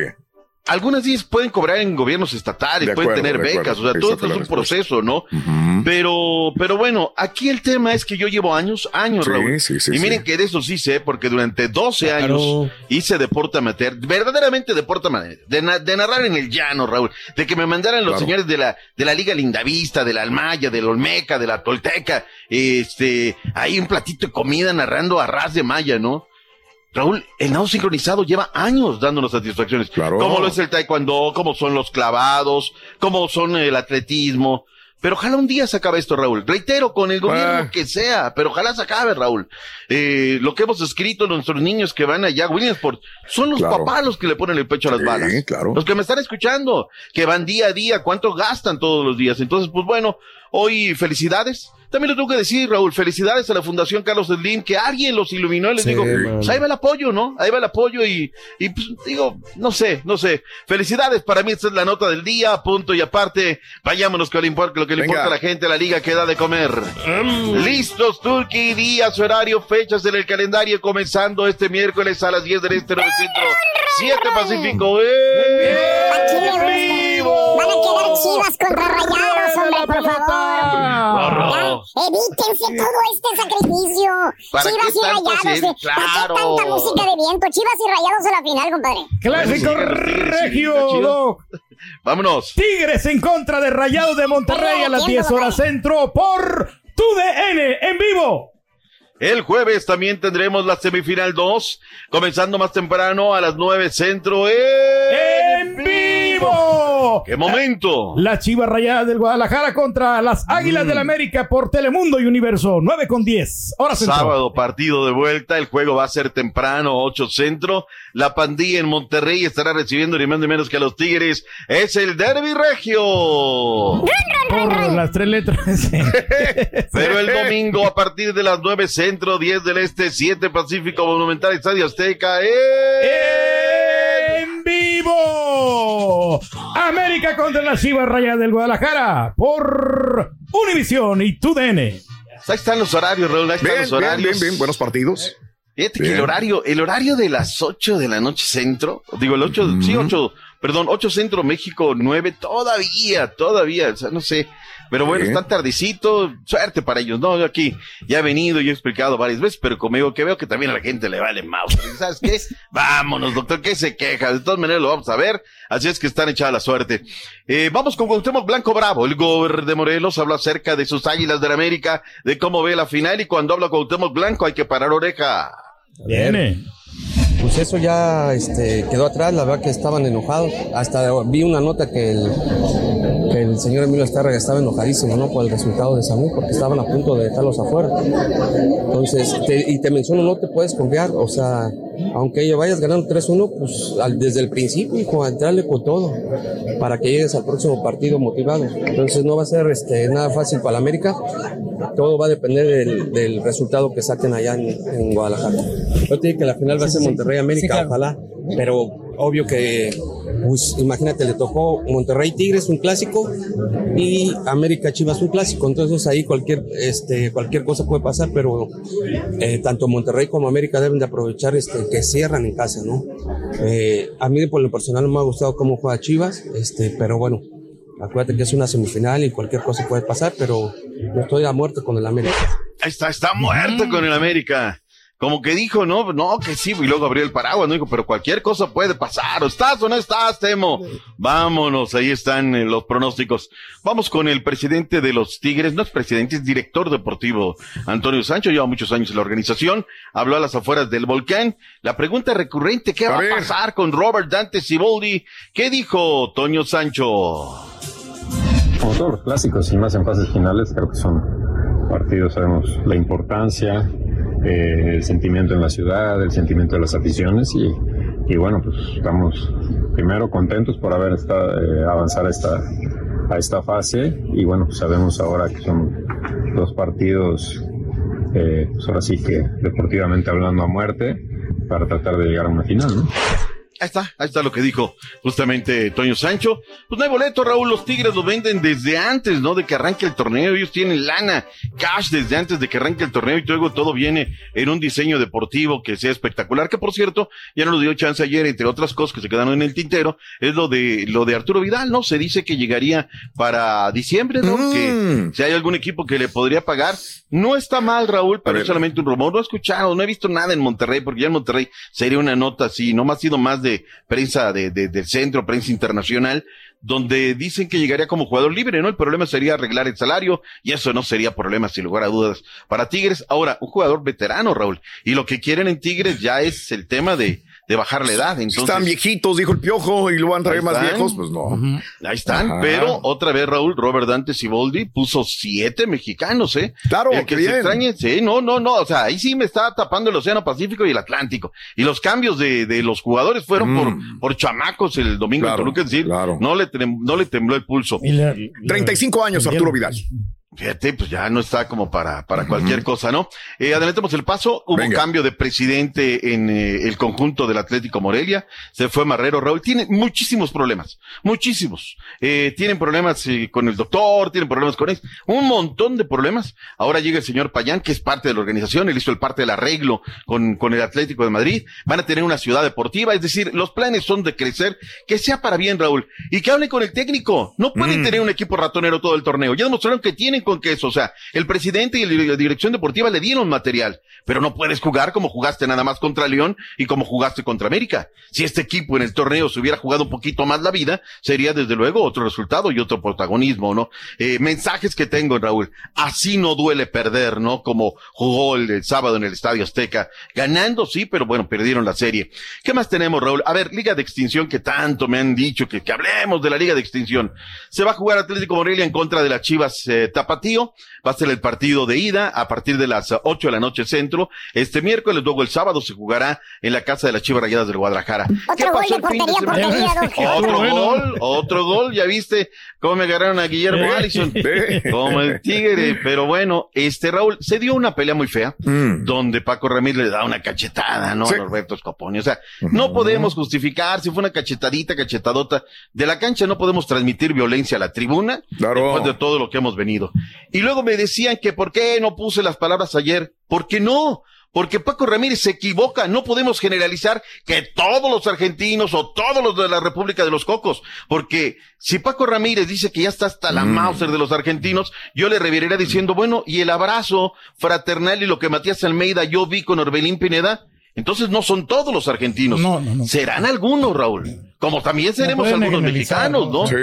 [SPEAKER 13] Algunas días pueden cobrar en gobiernos estatales,
[SPEAKER 1] De
[SPEAKER 13] pueden
[SPEAKER 1] acuerdo,
[SPEAKER 13] tener
[SPEAKER 1] acuerdo.
[SPEAKER 13] becas, o sea, todo esto es un proceso, ¿no? Pero, pero bueno, aquí el tema es que yo llevo años, años,
[SPEAKER 1] Sí,
[SPEAKER 13] Raúl.
[SPEAKER 1] sí, sí,
[SPEAKER 13] y miren
[SPEAKER 1] sí.
[SPEAKER 13] que de eso sí sé, porque durante 12 años hice deporte amateur, verdaderamente deporte amateur, de, na- de narrar en el llano, Raúl, de que me mandaran los
[SPEAKER 1] Claro.
[SPEAKER 13] señores de la, de la Liga Lindavista, de la Almaya, de la Olmeca, de la Tolteca, este, ahí un platito de comida narrando a ras de malla, ¿no? Raúl, el nado sincronizado lleva años dándonos satisfacciones.
[SPEAKER 1] Claro.
[SPEAKER 13] Como lo es el taekwondo, como son los clavados, como son el atletismo. Pero ojalá un día se acabe esto, Raúl. Reitero, con el gobierno
[SPEAKER 1] Ah.
[SPEAKER 13] que sea, pero ojalá se acabe, Raúl. Eh, lo que hemos escrito, nuestros niños que van allá a Williamsport, son los
[SPEAKER 1] Claro.
[SPEAKER 13] papás los que le ponen el pecho a las
[SPEAKER 1] Sí,
[SPEAKER 13] balas.
[SPEAKER 1] claro.
[SPEAKER 13] Los que me están escuchando, que van día a día, cuánto gastan todos los días. Entonces, pues bueno, hoy felicidades. También lo tengo que decir, Raúl, felicidades a la Fundación Carlos Slim, que alguien los iluminó y les
[SPEAKER 4] Sí,
[SPEAKER 13] digo, pues ahí va el apoyo, ¿no? Ahí va el apoyo y, y pues digo, no sé, no sé. Felicidades, para mí esta es la nota del día, punto y aparte, vayámonos con lo, impor- lo que le
[SPEAKER 1] Venga.
[SPEAKER 13] importa a la gente, a la liga que da de comer. Listos, Turkey, días, horario, fechas en el calendario, comenzando este miércoles a las 10 del este, 9 centro, 7 pacífico. ¡Eh!
[SPEAKER 3] Van a quedar chivas contra rayados, hombre, por favor. Ya, evítense todo este sacrificio.
[SPEAKER 13] ¿Para
[SPEAKER 3] Chivas y rayados. eh, ¿Para
[SPEAKER 13] Claro.
[SPEAKER 3] qué tanta música de viento? Chivas y rayados a la final, compadre.
[SPEAKER 5] Clásico regio.
[SPEAKER 13] Vámonos.
[SPEAKER 5] Tigres en contra de Rayados de Monterrey a las 10 horas centro por tu DN en vivo.
[SPEAKER 13] El jueves también tendremos la semifinal 2, comenzando más temprano a las 9 centro.
[SPEAKER 5] En vivo.
[SPEAKER 13] ¡Qué momento!
[SPEAKER 5] La Chivas Rayadas del Guadalajara contra las Águilas del América por Telemundo y Universo. 9 con 10. Hora centro.
[SPEAKER 13] Sábado, partido de vuelta. El juego va a ser temprano, 8 centro. La pandilla en Monterrey estará recibiendo ni más ni menos que a los Tigres. Es el Derby Regio.
[SPEAKER 5] Por las tres letras. [LAUGHS]
[SPEAKER 13] Pero el domingo, a partir de las 9 centro, 10 del este, 7 Pacífico, Monumental Estadio Azteca. ¡eh!
[SPEAKER 5] en vivo. América contra las Chivas Rayadas del Guadalajara por Univisión y TUDN.
[SPEAKER 13] Ahí están los horarios, Raúl. Ahí están
[SPEAKER 1] Bien,
[SPEAKER 13] los
[SPEAKER 1] bien,
[SPEAKER 13] horarios.
[SPEAKER 1] bien, bien, buenos partidos.
[SPEAKER 13] Fíjate que
[SPEAKER 1] Bien.
[SPEAKER 13] el horario, el horario de las 8 de la noche centro, digo el 8, sí, 8, perdón, 8 centro México, 9, todavía, todavía, o sea, no sé. Pero bueno,
[SPEAKER 1] Bien.
[SPEAKER 13] está tardecito, suerte para ellos, ¿no? Yo aquí ya he venido y he explicado varias veces, pero conmigo que veo que también a la gente le vale mouse. ¿Sabes qué? [LAUGHS] Vámonos, doctor, ¿qué se queja? De todas maneras lo vamos a ver, así es que están echada la suerte. Eh, vamos con Cuauhtémoc Blanco Bravo, el gobernador de Morelos habla acerca de sus águilas de la América, de cómo ve la final y cuando habla Cuauhtémoc Blanco hay que parar oreja.
[SPEAKER 5] Viene.
[SPEAKER 14] Pues eso ya este, quedó atrás, la verdad que estaban enojados. Hasta vi una nota que el, que el señor Emilio Estárraga estaba enojadísimo ¿no? por el resultado de Samuel, porque estaban a punto de dejarlos afuera. Entonces, te- y te menciono, no te puedes confiar, o sea, aunque ellos vayas ganando 3-1, pues al- desde el principio, hijo, a entrarle con todo, para que llegues al próximo partido motivado. Entonces no va a ser este, nada fácil para la América, todo va a depender del, del resultado que saquen allá en, en Guadalajara. Yo te digo que la final va a ser Monterrey-América, ojalá, pero obvio que, pues imagínate, le tocó Monterrey-Tigres, un clásico, y América-Chivas, un clásico, entonces ahí cualquier, este, cualquier cosa puede pasar, pero eh, tanto Monterrey como América deben de aprovechar este, que cierran en casa, ¿no? Eh, a mí por lo personal no me ha gustado cómo juega Chivas, este, pero bueno, acuérdate que es una semifinal y cualquier cosa puede pasar, pero no estoy a muerte con el América.
[SPEAKER 13] Está, está muerto con el América. Como que dijo, no, no, que sí, y luego abrió el paraguas, no dijo, pero cualquier cosa puede pasar. ¿O ¿Estás o no estás, Temo? Vámonos, ahí están eh, los pronósticos. Vamos con el presidente de los Tigres, no es presidente, es director deportivo. Antonio Sancho lleva muchos años en la organización, habló a las afueras del volcán. La pregunta recurrente, ¿qué va a pasar con Robert Dante Siboldi? ¿Qué dijo Toño Sancho?
[SPEAKER 15] Como todos los clásicos y más en fases finales, creo que son partidos, sabemos la importancia, eh, el sentimiento en la ciudad, el sentimiento de las aficiones y, y bueno, pues estamos primero contentos por haber estado, eh, a esta, a esta fase y bueno, pues sabemos ahora que son dos partidos, eh, pues ahora sí que deportivamente hablando a muerte para tratar de llegar a una final, ¿no?
[SPEAKER 13] Ahí está, ahí está lo que dijo justamente Toño Sancho. Pues no hay boleto, Raúl, los Tigres lo venden desde antes, ¿no? De que arranque el torneo, ellos tienen lana, cash desde antes de que arranque el torneo y luego todo viene en un diseño deportivo que sea espectacular, que por cierto, ya no nos dio chance ayer, entre otras cosas que se quedaron en el tintero, es lo de, lo de Arturo Vidal, ¿no? Se dice que llegaría para diciembre, ¿no? Que si hay algún equipo que le podría pagar, no está mal, Raúl, pero es solamente un rumor, no he escuchado, no he visto nada en Monterrey, porque ya en Monterrey sería una nota así, no más ha sido más de prensa de, de- del centro, prensa internacional, donde dicen que llegaría como jugador libre, ¿no? El problema sería arreglar el salario, y eso no sería problema, sin lugar a dudas, para Tigres. Ahora, un jugador veterano, Raúl, y lo que quieren en Tigres ya es el tema de, de bajar la edad. Entonces,
[SPEAKER 1] Están viejitos, dijo el piojo, y lo van a traer más
[SPEAKER 13] están.
[SPEAKER 1] viejos, pues no.
[SPEAKER 13] Ahí están,
[SPEAKER 1] Ajá.
[SPEAKER 13] pero otra vez Raúl, Robert Dante Siboldi puso siete mexicanos, ¿eh?
[SPEAKER 1] Claro,
[SPEAKER 13] El que se
[SPEAKER 1] bien.
[SPEAKER 13] extrañe, sí, no, no, no, o sea, ahí sí me está tapando el Océano Pacífico y el Atlántico. Y los cambios de, de los jugadores fueron por, por chamacos el domingo en
[SPEAKER 1] Mm. Claro,
[SPEAKER 13] Toluca, es decir, no le, no le tembló el pulso.
[SPEAKER 1] 35 años, Arturo Vidal.
[SPEAKER 13] Fíjate, pues ya no está como para, para cualquier cosa, ¿no? Eh, adelantemos el paso. Hubo
[SPEAKER 1] Venga.
[SPEAKER 13] cambio de presidente en eh, el conjunto del Atlético Morelia. Se fue Marrero Raúl. Tiene muchísimos problemas. Muchísimos. Eh, tienen problemas eh, con el doctor, tienen problemas con él. Un montón de problemas. Ahora llega el señor Payán, que es parte de la organización. Él hizo el parte del arreglo con, con el Atlético de Madrid. Van a tener una ciudad deportiva. Es decir, los planes son de crecer. Que sea para bien, Raúl. Y que hablen con el técnico. No pueden
[SPEAKER 1] Mm.
[SPEAKER 13] tener un equipo ratonero todo el torneo. Ya demostraron que tienen con queso. O sea, el presidente y la dirección deportiva le dieron material, pero no puedes jugar como jugaste nada más contra León y como jugaste contra América. Si este equipo en el torneo se hubiera jugado un poquito más la vida, sería desde luego otro resultado y otro protagonismo, ¿no? Eh, mensajes que tengo, Raúl. Así no duele perder, ¿no? Como jugó el, sábado en el Estadio Azteca. Ganando, sí, pero bueno, perdieron la serie. ¿Qué más tenemos, Raúl? A ver, Liga de Extinción, que tanto me han dicho que, que hablemos de la Liga de Extinción. Se va a jugar Atlético Morelia en contra de las Chivas eh, Tapatío. Va a ser el partido de ida a partir de las ocho de la noche centro. Este miércoles, luego el sábado se jugará en la casa de las Chivas Rayadas del Guadalajara. ¿Qué
[SPEAKER 3] Otro gol
[SPEAKER 13] pasó
[SPEAKER 3] de
[SPEAKER 13] el fin de
[SPEAKER 3] portería,
[SPEAKER 13] semana? Otro gol, otro gol. Ya viste cómo me agarraron a Guillermo
[SPEAKER 1] Eh.
[SPEAKER 13] Allison.
[SPEAKER 1] Eh.
[SPEAKER 13] Como el tigre. Pero bueno, este Raúl, se dio una pelea muy fea donde Paco Ramírez le da una cachetada, ¿no?
[SPEAKER 1] Mm. Sí.
[SPEAKER 13] A Norberto Scoponi. O sea, no podemos justificar si fue una cachetadita, cachetadota. De la cancha no podemos transmitir violencia a la tribuna.
[SPEAKER 1] Claro.
[SPEAKER 13] Después de todo lo que hemos venido. Y luego me decían que por qué no puse las palabras ayer. ¿Por qué no? Porque Paco Ramírez se equivoca, no podemos generalizar que todos los argentinos o todos los de la República de los Cocos, porque si Paco Ramírez dice que ya está hasta la Mauser de los argentinos, yo le reviriré diciendo, bueno, y el abrazo fraternal y lo que Matías Almeida yo vi con Orbelín Pineda, entonces no son todos los argentinos, serán algunos, Raúl, como también seremos algunos mexicanos, ¿no?
[SPEAKER 1] Sí.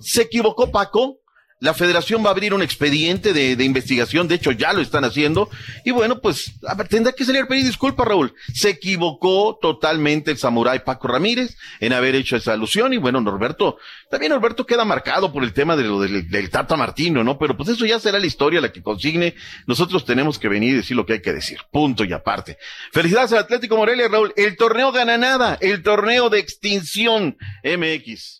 [SPEAKER 13] Se equivocó Paco. La federación va a abrir un expediente de, de investigación, de hecho ya lo están haciendo. Y bueno, pues a tendrá que salir a pedir disculpas, Raúl. Se equivocó totalmente el samurái Paco Ramírez en haber hecho esa alusión. Y bueno, Norberto, también Norberto queda marcado por el tema de lo del, del Tata Martino, ¿no? Pero pues eso ya será la historia la que consigne. Nosotros tenemos que venir y decir lo que hay que decir. Punto y aparte. Felicidades al Atlético Morelia, Raúl. El torneo gana nada. El torneo de extinción MX.